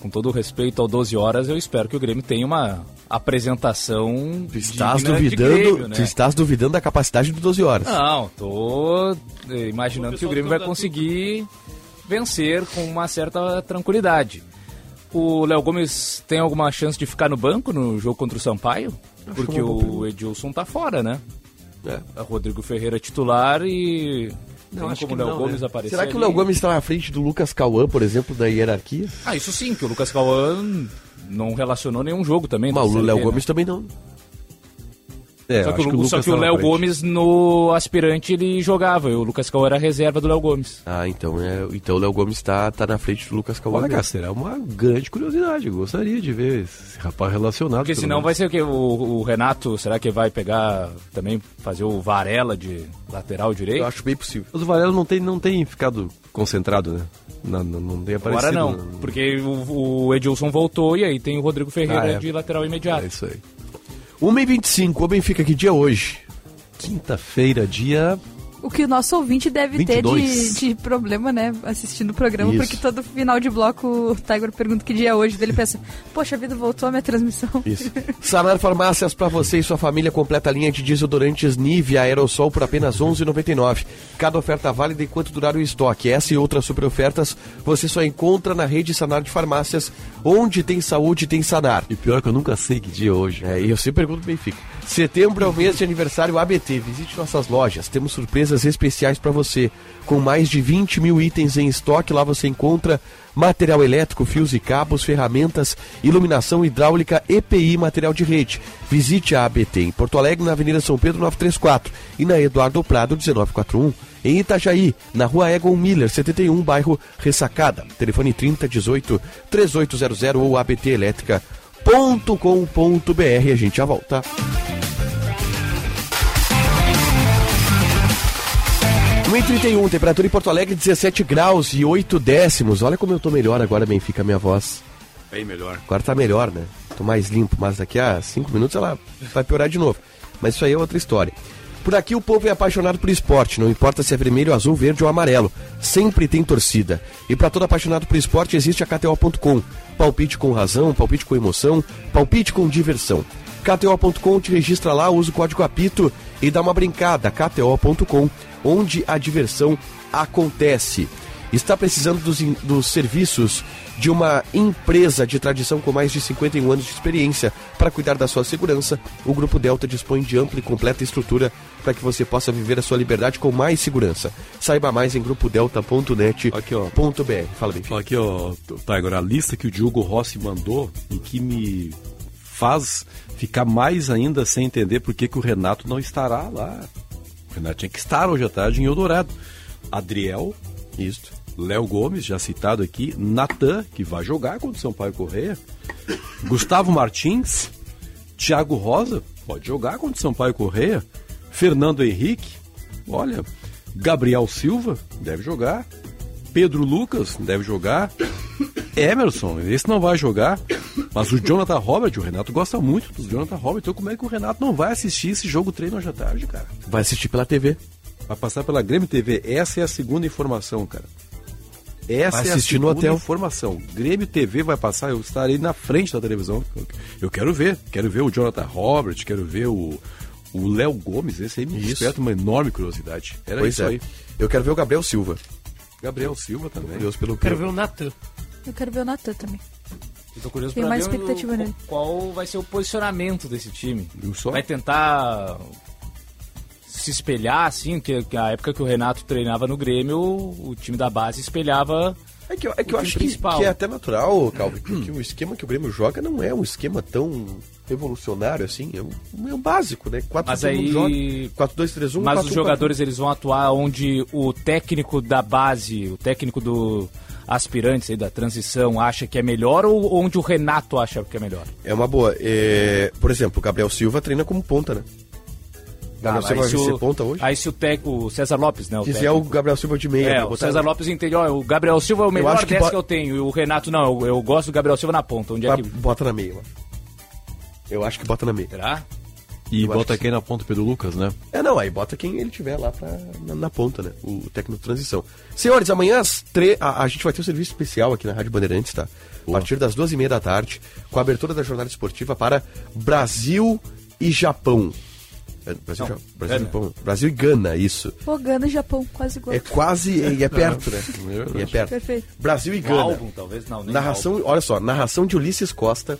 com todo o respeito ao 12 horas, eu espero que o Grêmio tenha uma apresentação. Tu estás digna de duvidando, Grêmio, né? tu estás duvidando da capacidade do 12 horas. Não, tô eh, imaginando que o Grêmio vai conseguir vencer com uma certa tranquilidade. O Léo Gomes tem alguma chance de ficar no banco no jogo contra o Sampaio? Porque o Edilson tá fora, né? É. É Rodrigo Ferreira titular e. Não, tem acho como que o Léo não, Gomes né? aparecer. Será que o ali? Léo Gomes está na frente do Lucas Cauã, por exemplo, da hierarquia? Ah, isso sim, que o Lucas Cauã não relacionou nenhum jogo também. da Mas o Léo né? Gomes também não. É, Só que, o, Lucas só que o Léo. Gomes no aspirante ele jogava, e o Lucas Cauã era reserva do Léo Gomes. Ah, então é, então o Léo Gomes está tá na frente do Lucas Cauã. Olha, cara, será uma grande curiosidade. Gostaria de ver esse rapaz relacionado. Porque senão menos. vai ser o que? O, o Renato, será que vai pegar também, fazer o Varela de lateral direito? Eu acho bem possível. Mas o Varela não tem, não tem ficado concentrado, né? Não, não, não tem aparecido. Agora não, porque o, o Edilson voltou e aí tem o Rodrigo Ferreira Ah, é. de lateral imediato. É isso aí. 1h25, o Benfica, que dia é hoje? Quinta-feira, dia O que o nosso ouvinte deve 22. ter de, de problema, né? Assistindo o programa, Isso. porque todo final de bloco o Tiger pergunta que dia é hoje. Ele pensa, poxa vida, voltou a minha transmissão. Isso. [LAUGHS] Sanar Farmácias para você e sua família completa a linha de desodorantes Nivea Aerosol por apenas R$ 11,99. Cada oferta válida enquanto durar o estoque. Essa e outras super ofertas você só encontra na rede Sanar de Farmácias. Onde tem saúde, tem Sanar. E pior que eu nunca sei que dia é hoje. É, e eu sempre pergunto bem fica. Setembro é o mês de aniversário ABT. Visite nossas lojas. Temos surpresas especiais para você. Com mais de 20 mil itens em estoque, lá você encontra material elétrico, fios e cabos, ferramentas, iluminação hidráulica, EPI, material de rede. Visite a ABT em Porto Alegre, na Avenida São Pedro 934 e na Eduardo Prado 1941. Em Itajaí, na Rua Egon Miller, 71, bairro Ressacada. Telefone 3018 3800 ou abtelétrica.com.br. A gente já volta. 1h31, temperatura em Porto Alegre 17 graus e 8 décimos. Olha como eu tô melhor agora, Benfica, minha voz. Bem melhor. Agora tá melhor, né? Tô mais limpo, mas daqui a 5 minutos ela vai piorar de novo. Mas isso aí é outra história. Por aqui o povo é apaixonado por esporte, não importa se é vermelho, azul, verde ou amarelo. Sempre tem torcida. E para todo apaixonado por esporte existe a KTO.com. Palpite com razão, palpite com emoção, palpite com diversão. KTO.com te registra lá, usa o código APITO e dá uma brincada. KTO.com, onde a diversão acontece. Está precisando dos, dos serviços de uma empresa de tradição com mais de 51 anos de experiência para cuidar da sua segurança? O Grupo Delta dispõe de ampla e completa estrutura para que você possa viver a sua liberdade com mais segurança. Saiba mais em grupodelta.net.br. Fala bem. Aqui, ó, tá, agora a lista que o Diogo Rossi mandou e que me faz ficar mais ainda sem entender por que, que o Renato não estará lá. O Renato tinha que estar hoje à tarde em Eldorado. Adriel, isto. Léo Gomes, já citado aqui, Natan, que vai jogar contra o Sampaio Correia, Gustavo Martins, Thiago Rosa, pode jogar contra o Sampaio Correia, Fernando Henrique, olha, Gabriel Silva, deve jogar, Pedro Lucas, deve jogar, Emerson, esse não vai jogar, mas o Jonathan Robert, o Renato gosta muito do Jonathan Robert, então como é que o Renato não vai assistir esse jogo treino hoje à tarde, cara? Vai assistir pela TV. Vai passar pela Grêmio TV, essa é a segunda informação, cara. Essa Vai é a segunda hotel. informação. Grêmio TV vai passar, eu estarei na frente da televisão. Eu- Eu quero ver. Quero ver o Jonathan Robert, quero ver o o Léo Gomes. Esse aí me desperta uma enorme curiosidade. Era Pois isso é. aí. Eu quero ver o Gabriel Silva. Gabriel Silva também. Curioso pelo Quero ver o Natan. Eu quero ver o Natan também. Eu tô curioso Tenho pra mais ver o- expectativa nele. qual vai ser o posicionamento desse time. só? Vai tentar se espelhar, assim, que, que a época que o Renato treinava no Grêmio, o time da base espelhava É que, eu- é que eu acho que, que é até natural, Calvin, que o esquema que o Grêmio joga não é um esquema tão revolucionário assim. É um, é um básico, né? 4 Mas aí. 4-2-3-1. Mas 4-1-4-1. os jogadores eles vão atuar onde o técnico da base, o técnico do aspirantes aí da transição acha que é melhor ou onde o Renato acha que é melhor? É uma boa. É, por exemplo, o Gabriel Silva treina como ponta, né? Gabriel Silva aí vai se ser o- ponta hoje? Aí se o, tec, o César Lopes, né? O Quiser técnico. o Gabriel Silva de meia. É, pra o César Lopes entende, ó, o Gabriel Silva é o melhor acho que 10 bo- que eu tenho, e o Renato não, eu, eu gosto do Gabriel Silva na ponta. Onde é que... Bota na meia, eu acho. Eu acho que bota na meia. Será? E Eu bota que quem na ponta, Pedro Lucas, né? É, não, aí bota quem ele tiver lá pra, na, na ponta, né? O técnico de transição. Senhores, amanhã às tre... a, a gente vai ter um serviço especial aqui na Rádio Bandeirantes, tá? A partir das duas e meia da tarde, com a abertura da jornada esportiva para Brasil e Japão. É, Brasil, Não, Brasil, e Gana. Japão. Brasil e Gana, isso. Pô, Gana e Japão, quase igual. É quase, e é perto, né? E é perto. Perfeito. Brasil e O Gana. álbum, talvez, não, nem Narração, olha só, narração de Ulisses Costa,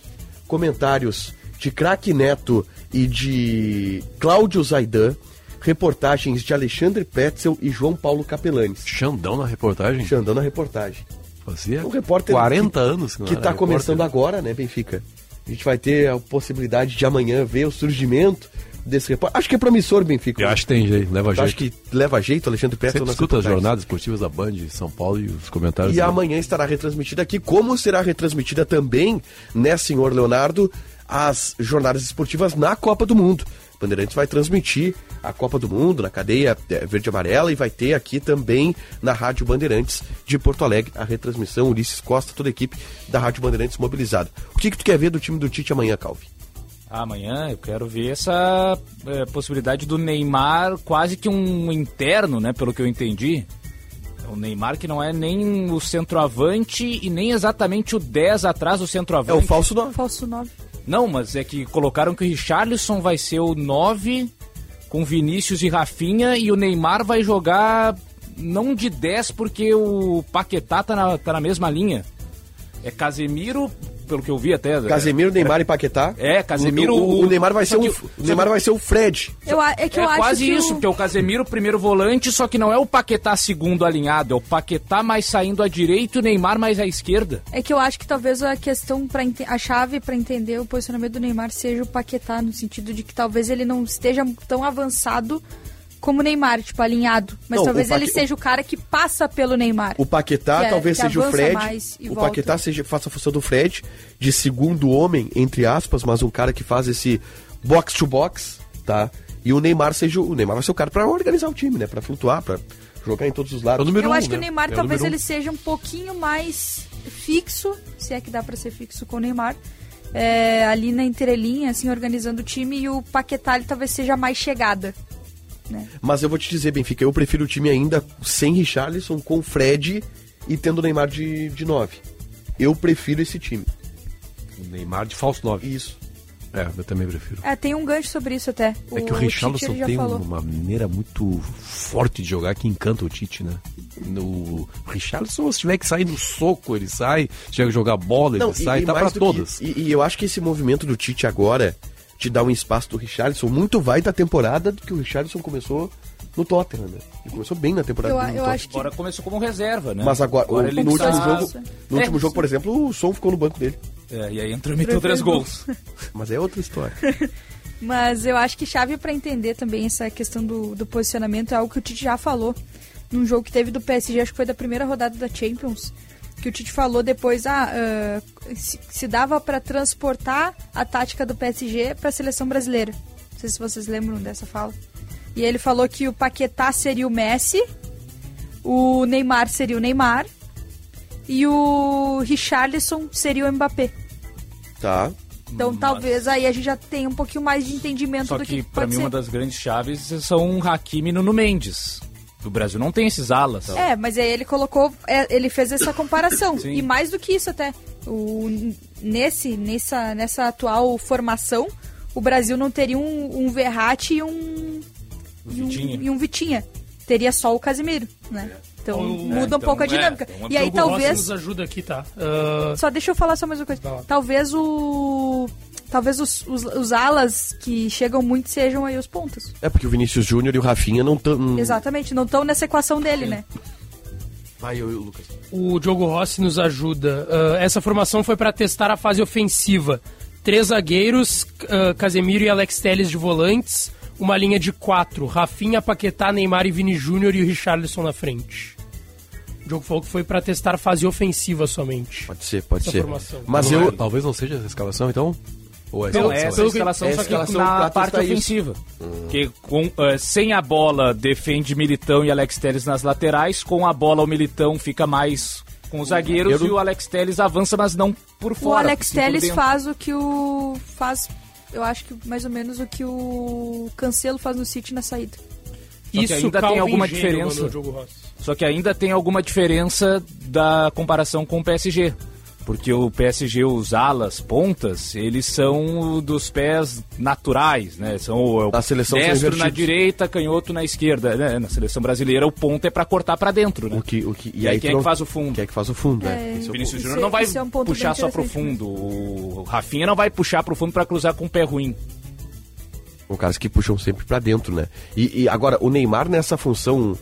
comentários de Craque Neto e de Cláudio Zaidan, reportagens de Alexandre Pretzel e João Paulo Capelanes. Xandão na reportagem? Xandão na reportagem. Fazia Um repórter 40 que, anos que não está começando agora, né, Benfica? A gente vai ter a possibilidade de amanhã ver o surgimento desse repórter. Acho que é promissor, Benfica. Eu acho que tem jeito, leva Eu jeito. Acho que leva jeito, Alexandre Sempre nas escuta as jornadas esportivas da Band de São Paulo e os comentários. E amanhã estará retransmitida aqui, como será retransmitida também, né, senhor Leonardo, as jornadas esportivas na Copa do Mundo. Bandeirantes vai transmitir a Copa do Mundo na cadeia eh, verde e amarela e vai ter aqui também na Rádio Bandeirantes de Porto Alegre a retransmissão. Ulisses Costa, toda a equipe da Rádio Bandeirantes mobilizada. O que, que tu quer ver do time do Tite amanhã, Calvi? Amanhã eu quero ver essa é, possibilidade do Neymar quase que um interno, né? Pelo que eu entendi. O Neymar que não é nem o centroavante e nem exatamente o 10 atrás do centroavante. É o falso 9. Falso 9. Não, mas é que colocaram que o Richarlison vai ser o 9 com Vinícius e Rafinha e o Neymar vai jogar não de 10 porque o Paquetá tá na, tá na mesma linha. É Casemiro, pelo que eu vi até. Casemiro, Neymar e Paquetá. É, Casemiro. O, o- o Neymar vai ser que- o só Neymar vai ser o Fred. Eu, é que é eu acho quase que isso, o- porque é o Casemiro primeiro volante, só que não é o Paquetá segundo alinhado, é o Paquetá mais saindo à direita e o Neymar mais à esquerda. É que eu acho que talvez a questão para a chave para entender o posicionamento do Neymar seja o Paquetá no sentido de que talvez ele não esteja tão avançado como o Neymar, tipo alinhado, mas Não, talvez o Paque- ele seja o cara que passa pelo Neymar. O Paquetá Que é- talvez seja o Fred. mais e O volta. Paquetá seja, faça a função do Fred, de segundo homem, entre aspas, mas um cara que faz esse box to box, tá? E o Neymar seja. O Neymar vai ser o cara pra organizar o time, né? Pra flutuar, pra jogar em todos os lados. eu um, acho né? que o Neymar talvez ele seja um pouquinho mais fixo, se é que dá pra ser fixo com o Neymar. é, ali na entrelinha, assim, organizando o time, e o Paquetá ele talvez seja mais chegada. Né? Mas eu vou te dizer, Benfica, eu prefiro o time ainda sem Richarlison, com Fred e tendo o Neymar de, de 9. Eu prefiro esse time. O Neymar de falso 9. Isso. É, eu também prefiro. É, tem um gancho sobre isso até. É que o Tite, Richarlison tem falou. uma maneira muito forte de jogar que encanta o Tite, né? No o Richarlison, se tiver que sair no soco, ele sai. Se tiver que jogar bola, ele sai, tá pra do que- todas. e, e eu acho que esse movimento do Tite agora, de dar um espaço do Richarlison, muito vai da temporada do que o Richarlison começou no Tottenham, né? Ele começou bem na temporada Eu- do eu Tottenham. acho que- Agora começou como reserva, né? Mas agora, o- ele no último tá- jogo, no É, último jogo, por exemplo, o Som ficou no banco dele. É, e aí entrou e meteu três gols. [LAUGHS] Mas é outra história. [LAUGHS] Mas eu acho que chave pra entender também essa questão do, do posicionamento é algo que o Tite já falou num jogo que teve do PSG, acho que foi da primeira rodada da Champions, que o Tite falou depois, ah, ah, se, se dava pra transportar a tática do PSG pra seleção brasileira. Não sei se vocês lembram dessa fala. E ele falou que o Paquetá seria o Messi, o Neymar seria o Neymar e o Richarlison seria o Mbappé. Tá. Então talvez aí a gente já tenha um pouquinho mais de entendimento Só do que, que, pra pode mim, ser. uma das grandes chaves são o Hakimi e Nuno Mendes. O Brasil não tem esses alas. É, mas aí ele colocou, é, ele fez essa comparação. Sim. e mais do que isso até. O, nesse, nessa, nessa atual formação, o Brasil não teria um, um Verratti e um, e um, Vitinha. e um Vitinha. Teria só o Casimiro, né? Então Ou- muda é, um então, pouco a é, dinâmica. então, e aí talvez. nos ajuda aqui, tá? Ah, Só deixa eu falar só mais uma coisa. Talvez o. Talvez os, os, os alas que chegam muito sejam aí os pontos. É porque o Vinícius Júnior e o Rafinha não estão. Exatamente, não estão nessa equação dele, né? Vai, eu, Lucas. O Diogo Rossi nos ajuda. Ah, essa formação foi para testar a fase ofensiva. Três zagueiros, ah, Casemiro e Alex Telles de volantes. Uma linha de quatro, Rafinha, Paquetá, Neymar e Vini Júnior e o Richarlison na frente. O Diogo falou que foi para testar a fase ofensiva somente. Pode ser, pode Essa ser. formação. Mas Não eu. é- talvez não seja essa escalação, então? Ou é Não, essa é escalação? escalação, É só escalação que na pra parte isso. ofensiva. Que com, eh, sem a bola defende Militão e Alex Telles nas laterais, com a bola o Militão fica mais com os zagueiros zagueiro. e o Alex Telles avança, mas não por O fora. Alex sim por Telles faz o que o. faz. Eu acho que mais ou menos o que o Cancelo faz no City na saída. Só que ainda tem alguma diferença. o. Só que ainda tem alguma diferença da comparação com o PSG. Porque o PSG, os alas, pontas, eles são dos pés naturais, né? São o, Na seleção destro na direita, canhoto na esquerda. Né? Na seleção brasileira, o ponta é pra cortar pra dentro, né? O que, o que, E aí quem é tu que faz o fundo? Quem é que faz o fundo, É, é. É o Vinícius ponto. Júnior não é- vai é um ponto puxar só pro interessante, fundo. O Rafinha não vai puxar pro fundo pra cruzar com o pé ruim. São caras que puxam sempre pra dentro, né? E, e agora, o Neymar nessa função.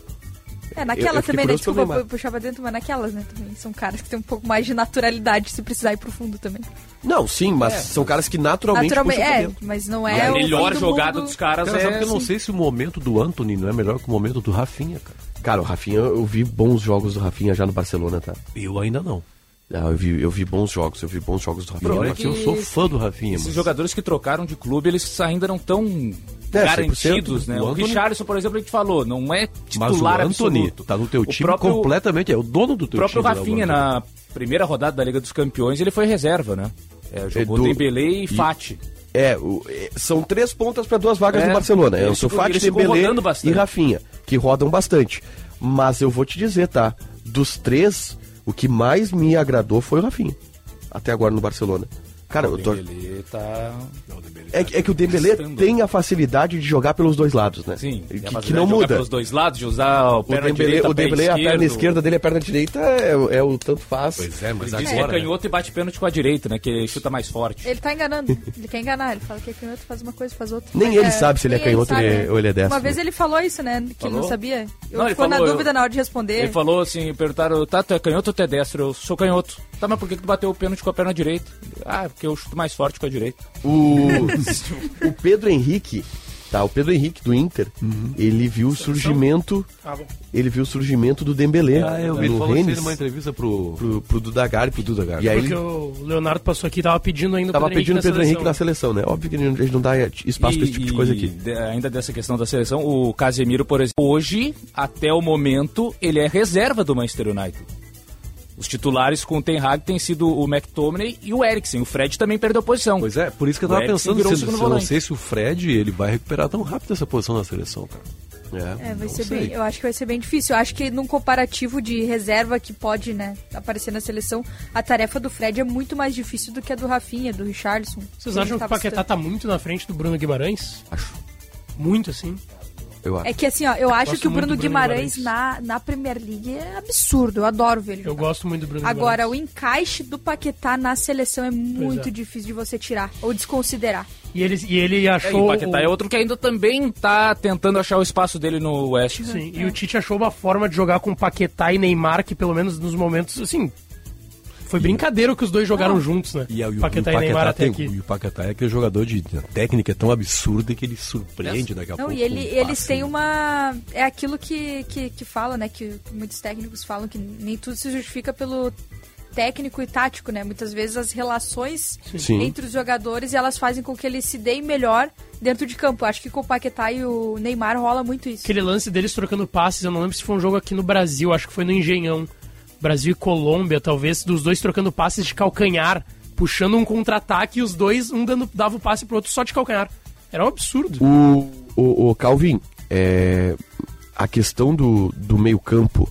É, naquela eu fiquei também, né? Desculpa, eu puxava dentro, mas naquelas, né? Também. São caras que têm um pouco mais de naturalidade se precisar ir pro fundo também. Não, sim, mas são caras que naturalmente, Naturalmente, puxam pra é, dentro. mas não é a o melhor do jogada mundo. dos caras Cara, é. sabe que eu não assim. sei se o momento do Anthony não é melhor que o momento do Rafinha, cara. Cara, o Rafinha, eu vi bons jogos do Rafinha já no Barcelona, tá? Eu ainda não. Ah, eu, vi, eu vi bons jogos, eu vi bons jogos do Rafinha. que eu sou fã do Rafinha, Esses mas... jogadores que trocaram de clube, eles ainda não estão É, garantidos, 100%. né? O O, Anthony- Richarlison, por exemplo, a gente falou, não é Mas o titular Anthony absoluto. tá no teu O time próprio- completamente, é o dono do O teu próprio time. né, Rafinha, o Anthony. na primeira rodada da Liga dos Campeões, ele foi reserva, né? É, jogou Edu- Dembele e Fati. É, o- é, são três pontas para duas vagas É, do Barcelona. É o Dembélé rodando e. Rafinha, que rodam bastante. Mas eu vou te dizer, tá? Dos três, o que mais me agradou foi o Rafinha. Até agora no Barcelona. Cara, eu tô... Ele tá... É, que- é que o Dembélé tem a facilidade de jogar pelos dois lados, né? Sim, que, tem a que não de jogar muda. pelos dois lados, de usar o O perna Dembélé, direita, o Dembélé, a perna esquerda dele, a perna direita é, o- é o tanto faz. Pois é, mas Ele diz que agora. é canhoto e bate pênalti com a direita, né? Que ele chuta mais forte. Ele tá enganando. Ele quer enganar. Ele fala que é canhoto, faz uma coisa, faz outra. Nem Mas, ele sabe se ele é canhoto sabe, ou ele é- né? ou ele é destro, Uma vez né? ele falou isso, né? Que ele não Falou? sabia. Eu Não, ele ficou na falou, dúvida eu- na hora de responder. Ele falou assim, perguntaram, tá, tu é canhoto ou tu é destro? Eu sou canhoto. Tá, mas por que que tu bateu o pênalti com a perna direita? Ah, porque eu chuto mais forte com a direita. O, o Pedro Henrique, tá? O Pedro Henrique do Inter, ele viu o surgimento. Ah. Ele viu o surgimento do Dembélé Ah, eu vi, ele falou isso Rennes numa entrevista pro, pro, pro Duda Garbi. pro Duda Garbi. E aí Porque ele o Leonardo passou aqui e tava pedindo ainda o tava Pedro pedindo o Pedro Henrique na seleção, né? Óbvio que a gente não dá espaço pra esse tipo de coisa aqui. de- ainda dessa questão da seleção, o Casemiro, por exemplo, hoje, até o momento, ele é reserva do Manchester United. Os titulares com o Ten Hag têm sido o McTominay e o Eriksen. O Fred também perdeu posição. Pois é, por isso que eu tava pensando, se, eu não sei se o Fred ele vai recuperar tão rápido essa posição na seleção, cara. É, É, vai ser sei. bem, eu acho que vai ser bem difícil. Eu acho que num comparativo de reserva que pode, né, aparecer na seleção, a tarefa do Fred é muito mais difícil do que a do Rafinha, do Richardson. Vocês acham que o Paquetá tá muito na frente do Bruno Guimarães? Acho. Muito, assim. Eu É que assim, ó, eu acho Gosto que o Bruno Bruno Guimarães, Na, na Premier League é absurdo. Eu adoro ver ele. Eu jogar. gosto muito do Bruno Agora, Guimarães. o encaixe do Paquetá na seleção é muito é. difícil de você tirar ou desconsiderar. E ele, e ele É, achou... e o Paquetá é outro que ainda também tá tentando achar o espaço dele no West. Sim, e o Tite achou uma forma de jogar com Paquetá e Neymar que pelo menos nos momentos, assim... Foi brincadeira o que os dois jogaram juntos, né? E, a- e o- Paquetá e e, o Neymar até tem- aqui. E o Paquetá é aquele jogador de a técnica é tão absurda que ele surpreende daqui a Não, pouco. e ele, um eles têm uma. É aquilo que, que, que fala, né? Que muitos técnicos falam que nem tudo se justifica pelo técnico e tático, né? Muitas vezes as relações Sim. entre os jogadores elas fazem com que eles se deem melhor dentro de campo. Acho que com o Paquetá e o Neymar rola muito isso. Aquele lance deles trocando passes, eu não lembro se foi um jogo aqui no Brasil, acho que foi no Engenhão. Brasil e Colômbia, talvez, dos dois trocando passes de calcanhar, puxando um contra-ataque e os dois, um dando, dava o passe pro outro só de calcanhar. Era um absurdo. O, o, o Calvin, é, a questão do, do meio-campo,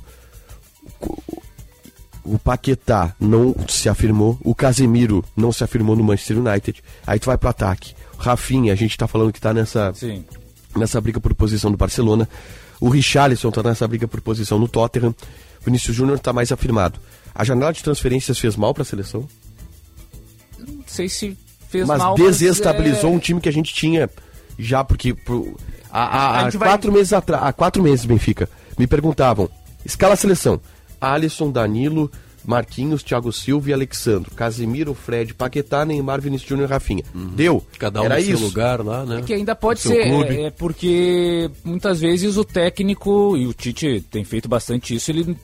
o, Paquetá não se afirmou, o Casemiro não se afirmou no Manchester United. Aí tu vai pro ataque. O Rafinha, a gente tá falando que tá nessa, Sim. nessa briga por posição do Barcelona. O Richarlison tá nessa briga por posição no Tottenham. O Vinícius Júnior tá mais afirmado. A janela de transferências fez mal pra seleção? Não sei se fez mas mal, desestabilizou é, um time que a gente tinha já, porque pro- há, há- A há gente vai- quatro meses atrás, há quatro meses, Benfica, me perguntavam, escala a seleção, Alisson, Danilo, Marquinhos, Thiago Silva e Alexandro, Casemiro, Fred, Paquetá, Neymar, Vinícius Júnior e Rafinha. Deu. Cada um Era no seu isso. lugar lá, né? É que ainda pode ser, é, é porque muitas vezes o técnico, e o Tite tem feito bastante isso, ele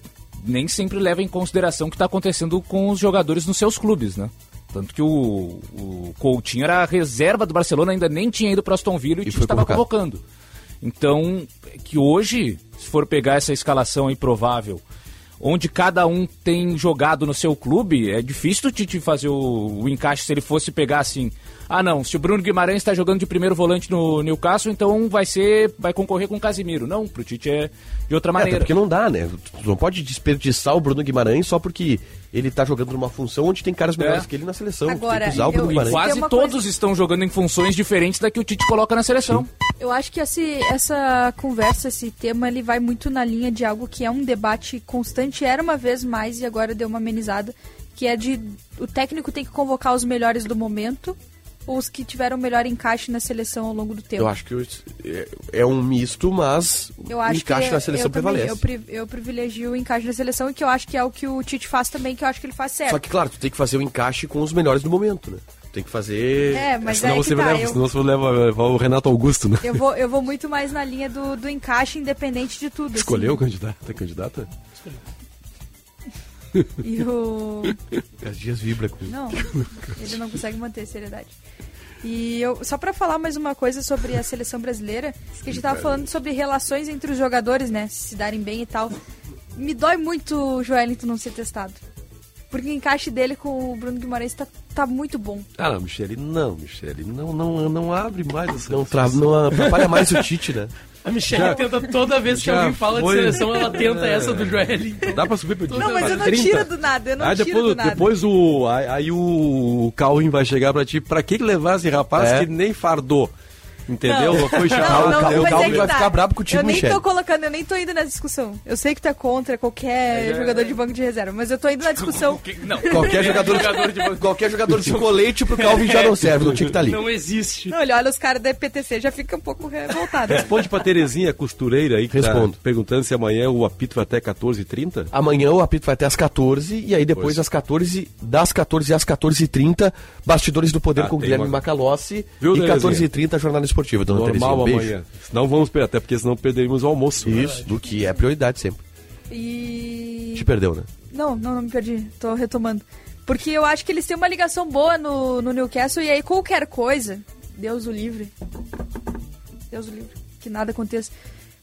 nem sempre leva em consideração o que está acontecendo com os jogadores nos seus clubes, né? Tanto que o, o Coutinho era a reserva do Barcelona, ainda nem tinha ido para Aston Villa e foi estava convocando. Então, que hoje, se for pegar essa escalação improvável, onde cada um tem jogado no seu clube, é difícil o Tite fazer o, o encaixe se ele fosse pegar assim. Ah, não, se o Bruno Guimarães está jogando de primeiro volante no Newcastle, então vai ser, vai concorrer com o Casimiro. Não, pro Tite é de outra É, até maneira. porque não dá, né? Tu não pode desperdiçar o Bruno Guimarães só porque ele tá jogando numa função onde tem caras melhores É. que ele na seleção. Agora, tem que usar o Bruno eu- Guimarães. quase todos coisa- estão jogando em funções diferentes da que o Tite coloca na seleção. Eu acho que esse, essa conversa, esse tema, ele vai muito na linha de algo que é um debate constante, era uma vez mais e agora deu uma amenizada, que é de o técnico tem que convocar os melhores do momento os que tiveram o melhor encaixe na seleção ao longo do tempo. Eu acho que é, é um misto, mas Eu o acho encaixe que na seleção eu também, prevalece. eu, pri- eu privilegio o encaixe na seleção e que eu acho que é o que o Tite faz também, que eu acho que ele faz certo. Só que, claro, tu tem que fazer o encaixe com os melhores do momento, né? Tu tem que fazer. É, mas senão, que você tá, leva, eu- senão você leva, levar o Renato Augusto, né? Eu vou, eu vou muito mais na linha do, do encaixe, independente de tudo. Escolheu o assim. candidato? É candidata? E o. [LAUGHS] As dias vibra com Não, ele não consegue manter a seriedade. E eu, só pra falar mais uma coisa sobre a seleção brasileira, que a gente tava falando sobre relações entre os jogadores, né? Se darem bem e tal. Me dói muito o Joelinton não ser testado. Porque o encaixe dele com o Bruno Guimarães tá, tá muito bom. Ah, não, Michele, não, Michele. Não, não, não abre mais essa Não, tra... não atrapalha mais o Tite, né? [LAUGHS] A Michelle Já- tenta toda vez que alguém fala foi. de seleção, ela tenta É. essa do Joelinton. Dá pra subir pro Não, mas eu não 30. tiro do nada, eu não Aí tiro depois, do nada. depois o. Aí, aí o Calvin vai chegar pra ti. Pra que que levar esse rapaz É. que nem fardou? Entendeu? Não, foi Não, não, o Calvin é vai tá. ficar brabo contigo, Eu nem Michele. tô colocando, eu nem tô indo nessa discussão. Eu sei que tu é contra qualquer jogador de banco de reserva, mas eu tô indo na discussão. Não. [LAUGHS] Qualquer jogador, de, qualquer jogador de colete pro Calvin já não serve, não tinha que estar ali. Não existe. Não, ele olha os caras da PTC, já fica um pouco revoltado. Responde pra Terezinha, costureira aí, que Respondo. tá perguntando se amanhã o apito vai até 14h30. Amanhã o apito vai até às 14 e aí depois Pois. às 14, das 14 às 14h30, bastidores do poder Ah, com Guilherme uma- Macalossi Viu, e Terezinha? 14h30 jornada esportiva. Dona Normal Terezinha, um beijo. amanhã. Senão vamos perder, até porque senão perderíamos o almoço. Isso, do que é prioridade sempre. E. Te perdeu, né? Não, não, não me perdi. Tô retomando. Porque eu acho que eles têm uma ligação boa no, no Newcastle e aí qualquer coisa, Deus o livre. Deus o livre. Que nada aconteça.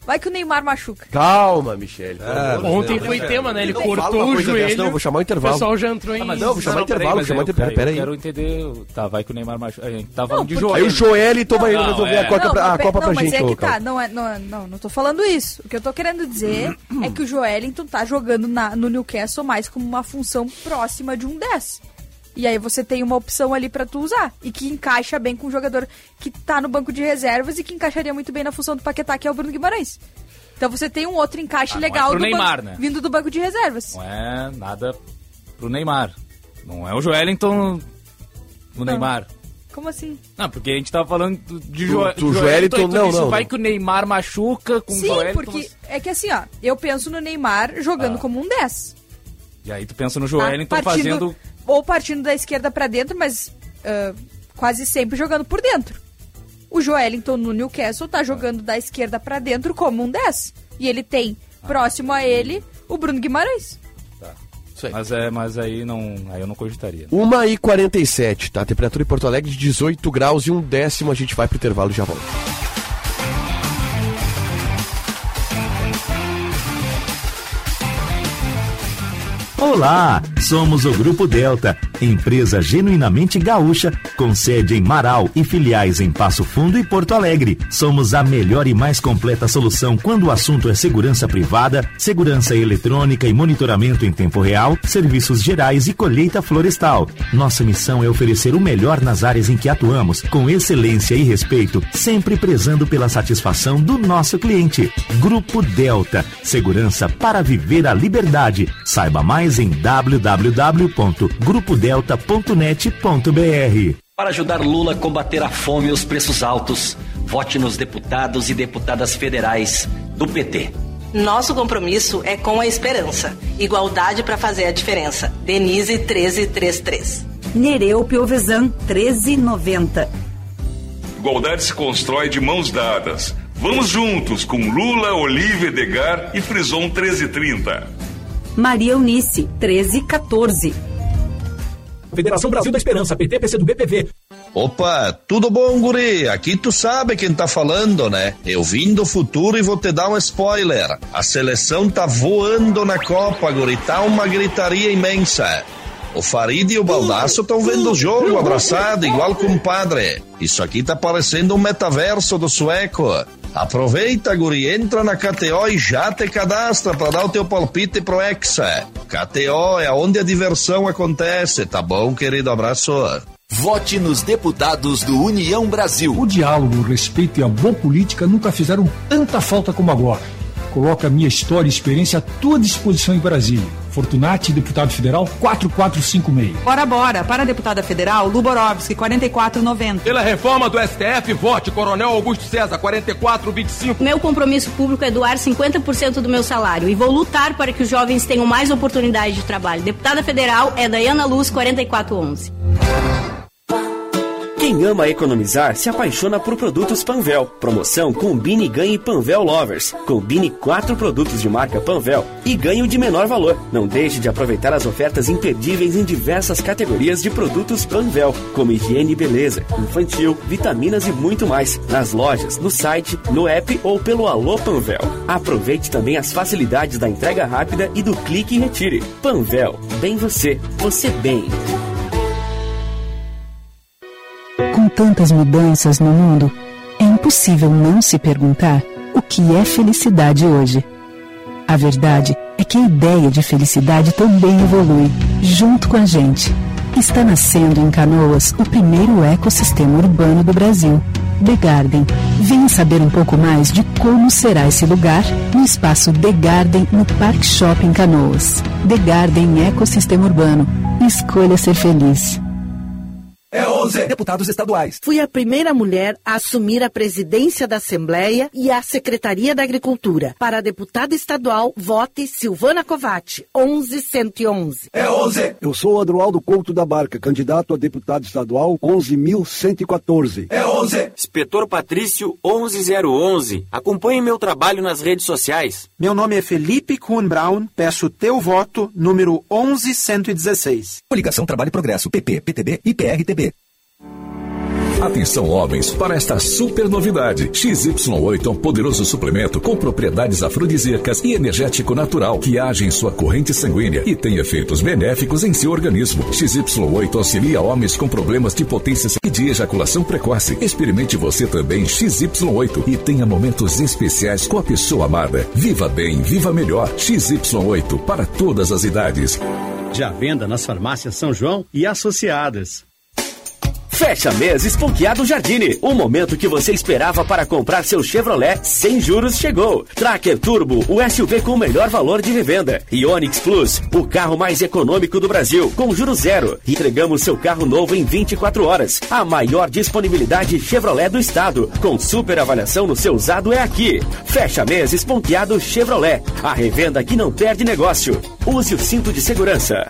Vai que o Neymar machuca. Calma, Michele. Ah, Ontem foi tema, né? Ele Não cortou o dessa, joelho. não, vou chamar o intervalo. O pessoal já entrou em. Ah, mas Não, vou chamar não, intervalo, peraí, mas chamar eu- intervalo, peraí. Eu quero entender. Tá, vai que o Neymar machuca. A gente tava Não, falando de porque- Aí o. Joelito vai Não, resolver é. a Copa, não, pra, a mas, Copa não, pra mas gente, é ô, que tá, não, é, não, é- não, não tô falando isso. O que eu tô querendo dizer é que o Joelinton tá jogando na- no Newcastle mais como uma função próxima de um 10. E aí você tem uma opção ali pra tu usar. E que encaixa bem com o jogador que tá no banco de reservas e que encaixaria muito bem na função do Paquetá, que é o Bruno Guimarães. Então você tem um outro encaixe Ah, é legal pro do Neymar, banco- né? vindo do banco de reservas. Não é nada pro Neymar. Não é o Joelinton no Neymar. Como assim? Não, porque a gente tava falando do- de Do- Jo- do Joelinton, Joelinton, e tu não, não, vai que o Neymar machuca com o Sim, Joelinton. porque mas- é que assim, ó, eu penso no Neymar jogando Ah. como um 10. E aí tu pensa no tá? Joelinton fazendo... Ou partindo da esquerda pra dentro, mas ah, quase sempre jogando por dentro. O Joelinton no Newcastle tá jogando da esquerda pra dentro como um 10. E ele tem próximo a ele o Bruno Guimarães. Mas, é, mas aí, não, aí eu não cogitaria. 1h47, tá? Temperatura em Porto Alegre de 18 graus e um décimo. A gente vai pro intervalo e já volta. Olá, somos o Grupo Delta, empresa genuinamente gaúcha, com sede em Marau e filiais em Passo Fundo e Porto Alegre. Somos a melhor e mais completa solução quando o assunto é segurança privada, segurança eletrônica e monitoramento em tempo real, serviços gerais e colheita florestal. Nossa missão é oferecer o melhor nas áreas em que atuamos, com excelência e respeito, sempre prezando pela satisfação do nosso cliente. Grupo Delta, segurança para viver a liberdade. Saiba mais em www.grupodelta.net.br. Para ajudar Lula a combater a fome e os preços altos, vote nos deputados e deputadas federais do PT. Nosso compromisso é com a esperança. Igualdade para fazer a diferença. Denise 1333. Nereu Piovesan 1390. Igualdade se constrói de mãos dadas. Vamos juntos com Lula, Olívia Edgar e Frison 1330. Maria Eunice 1314. Federação Brasil da Esperança, PT, PC do BPV. Opa, tudo bom, guri? Aqui tu sabe quem tá falando, né? Eu vim do futuro e vou te dar um spoiler. A seleção tá voando na Copa, guri. Tá uma gritaria imensa. O Farid e o Baldaço estão vendo o jogo abraçado, igual compadre. Isso aqui tá parecendo um metaverso do sueco. Aproveita, guri, entra na KTO e já te cadastra para dar o teu palpite pro Hexa. KTO é onde a diversão acontece, tá bom, querido? Abraço. Vote nos deputados do União Brasil. O diálogo, o respeito e a boa política nunca fizeram tanta falta como agora. Coloco a minha história e experiência à tua disposição em Brasília. Fortunati, deputado federal 4456. Bora, bora. Para a deputada federal, Luborovski, 4490. Pela reforma do STF, vote Coronel Augusto César, 4425. Meu compromisso público é doar 50% do meu salário e vou lutar para que os jovens tenham mais oportunidades de trabalho. Deputada federal é Dayana Luz, 4411. Quem ama economizar se apaixona por produtos Panvel. Promoção Combine ganhe Panvel Lovers. Combine quatro produtos de marca Panvel e ganhe o de menor valor. Não deixe de aproveitar as ofertas imperdíveis em diversas categorias de produtos Panvel, como higiene e beleza, infantil, vitaminas e muito mais. Nas lojas, no site, no app ou pelo Alô Panvel. Aproveite também as facilidades da entrega rápida e do clique e retire. Panvel, bem você, você bem. Com tantas mudanças no mundo, é impossível não se perguntar o que é felicidade hoje. A verdade é que a ideia de felicidade também evolui, junto com a gente. Está nascendo em Canoas o primeiro ecossistema urbano do Brasil, The Garden. Venha saber um pouco mais de como será esse lugar no espaço The Garden no Park Shopping Canoas. The Garden Ecossistema Urbano. Escolha ser feliz. É 11 deputados estaduais. Fui a primeira mulher a assumir a presidência da Assembleia e a Secretaria da Agricultura. Para a deputada estadual, vote Silvana Covatti, 11111. É 11. Eu sou Adroaldo Couto da Barca, candidato a deputado estadual 11.114. É 11. Inspetor Patrício 11011. Acompanhe meu trabalho nas redes sociais. Meu nome é Felipe Kuhn Brown. Peço teu voto, número 11116. Coligação Trabalho e Progresso, PP, PTB e PRTB. Atenção homens para esta super novidade. XY8 é um poderoso suplemento com propriedades afrodisíacas e energético natural que age em sua corrente sanguínea e tem efeitos benéficos em seu organismo. XY8 auxilia homens com problemas de potência e de ejaculação precoce. Experimente você também XY8 e tenha momentos especiais com a pessoa amada. Viva bem, viva melhor. XY8 para todas as idades. Já venda nas farmácias São João e associadas. Fecha mês Esponqueado Jardine. O momento que você esperava para comprar seu Chevrolet sem juros chegou. Tracker Turbo, o SUV com o melhor valor de revenda. E Onix Plus, o carro mais econômico do Brasil, com juros zero. Entregamos seu carro novo em 24 horas. A maior disponibilidade Chevrolet do estado. Com super avaliação no seu usado é aqui. Fecha mês Esponqueado Chevrolet. A revenda que não perde negócio. Use o cinto de segurança.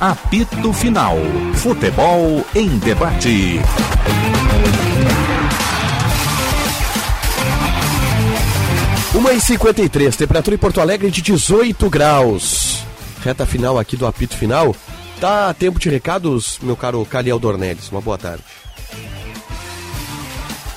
Apito Final. Futebol em debate. Uma e 53 temperatura em Porto Alegre de 18 graus. Reta final aqui do apito final. Tá tempo de recados, meu caro Caliel Dornelles. Uma boa tarde.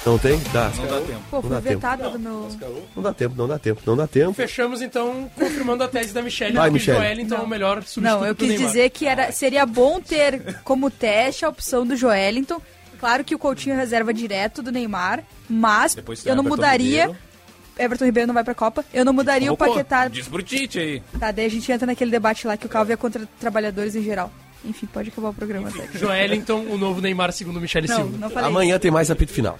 Não tem? Dá. Não dá tempo. Pô, fui vetada do meu... Não dá tempo, não dá tempo, não dá tempo. Fechamos então confirmando a tese da Michelle, Vai, que Michele. o Joelinton é o melhor substituto Não, eu quis dizer que era, seria bom ter como teste a opção do Joelinton. Claro que o Coutinho é reserva direto do Neymar, mas Depois eu não Everton mudaria. Ribeiro. Everton Ribeiro não vai pra Copa. Eu não mudaria o Pô, Paquetá. Diz pro Tite aí. Tá, daí a gente entra naquele debate lá que o Calvo é contra trabalhadores em geral. Enfim, pode acabar o programa até aqui. Joelinton, o novo Neymar segundo Michele Não, Silva. não Amanhã tem mais apito final.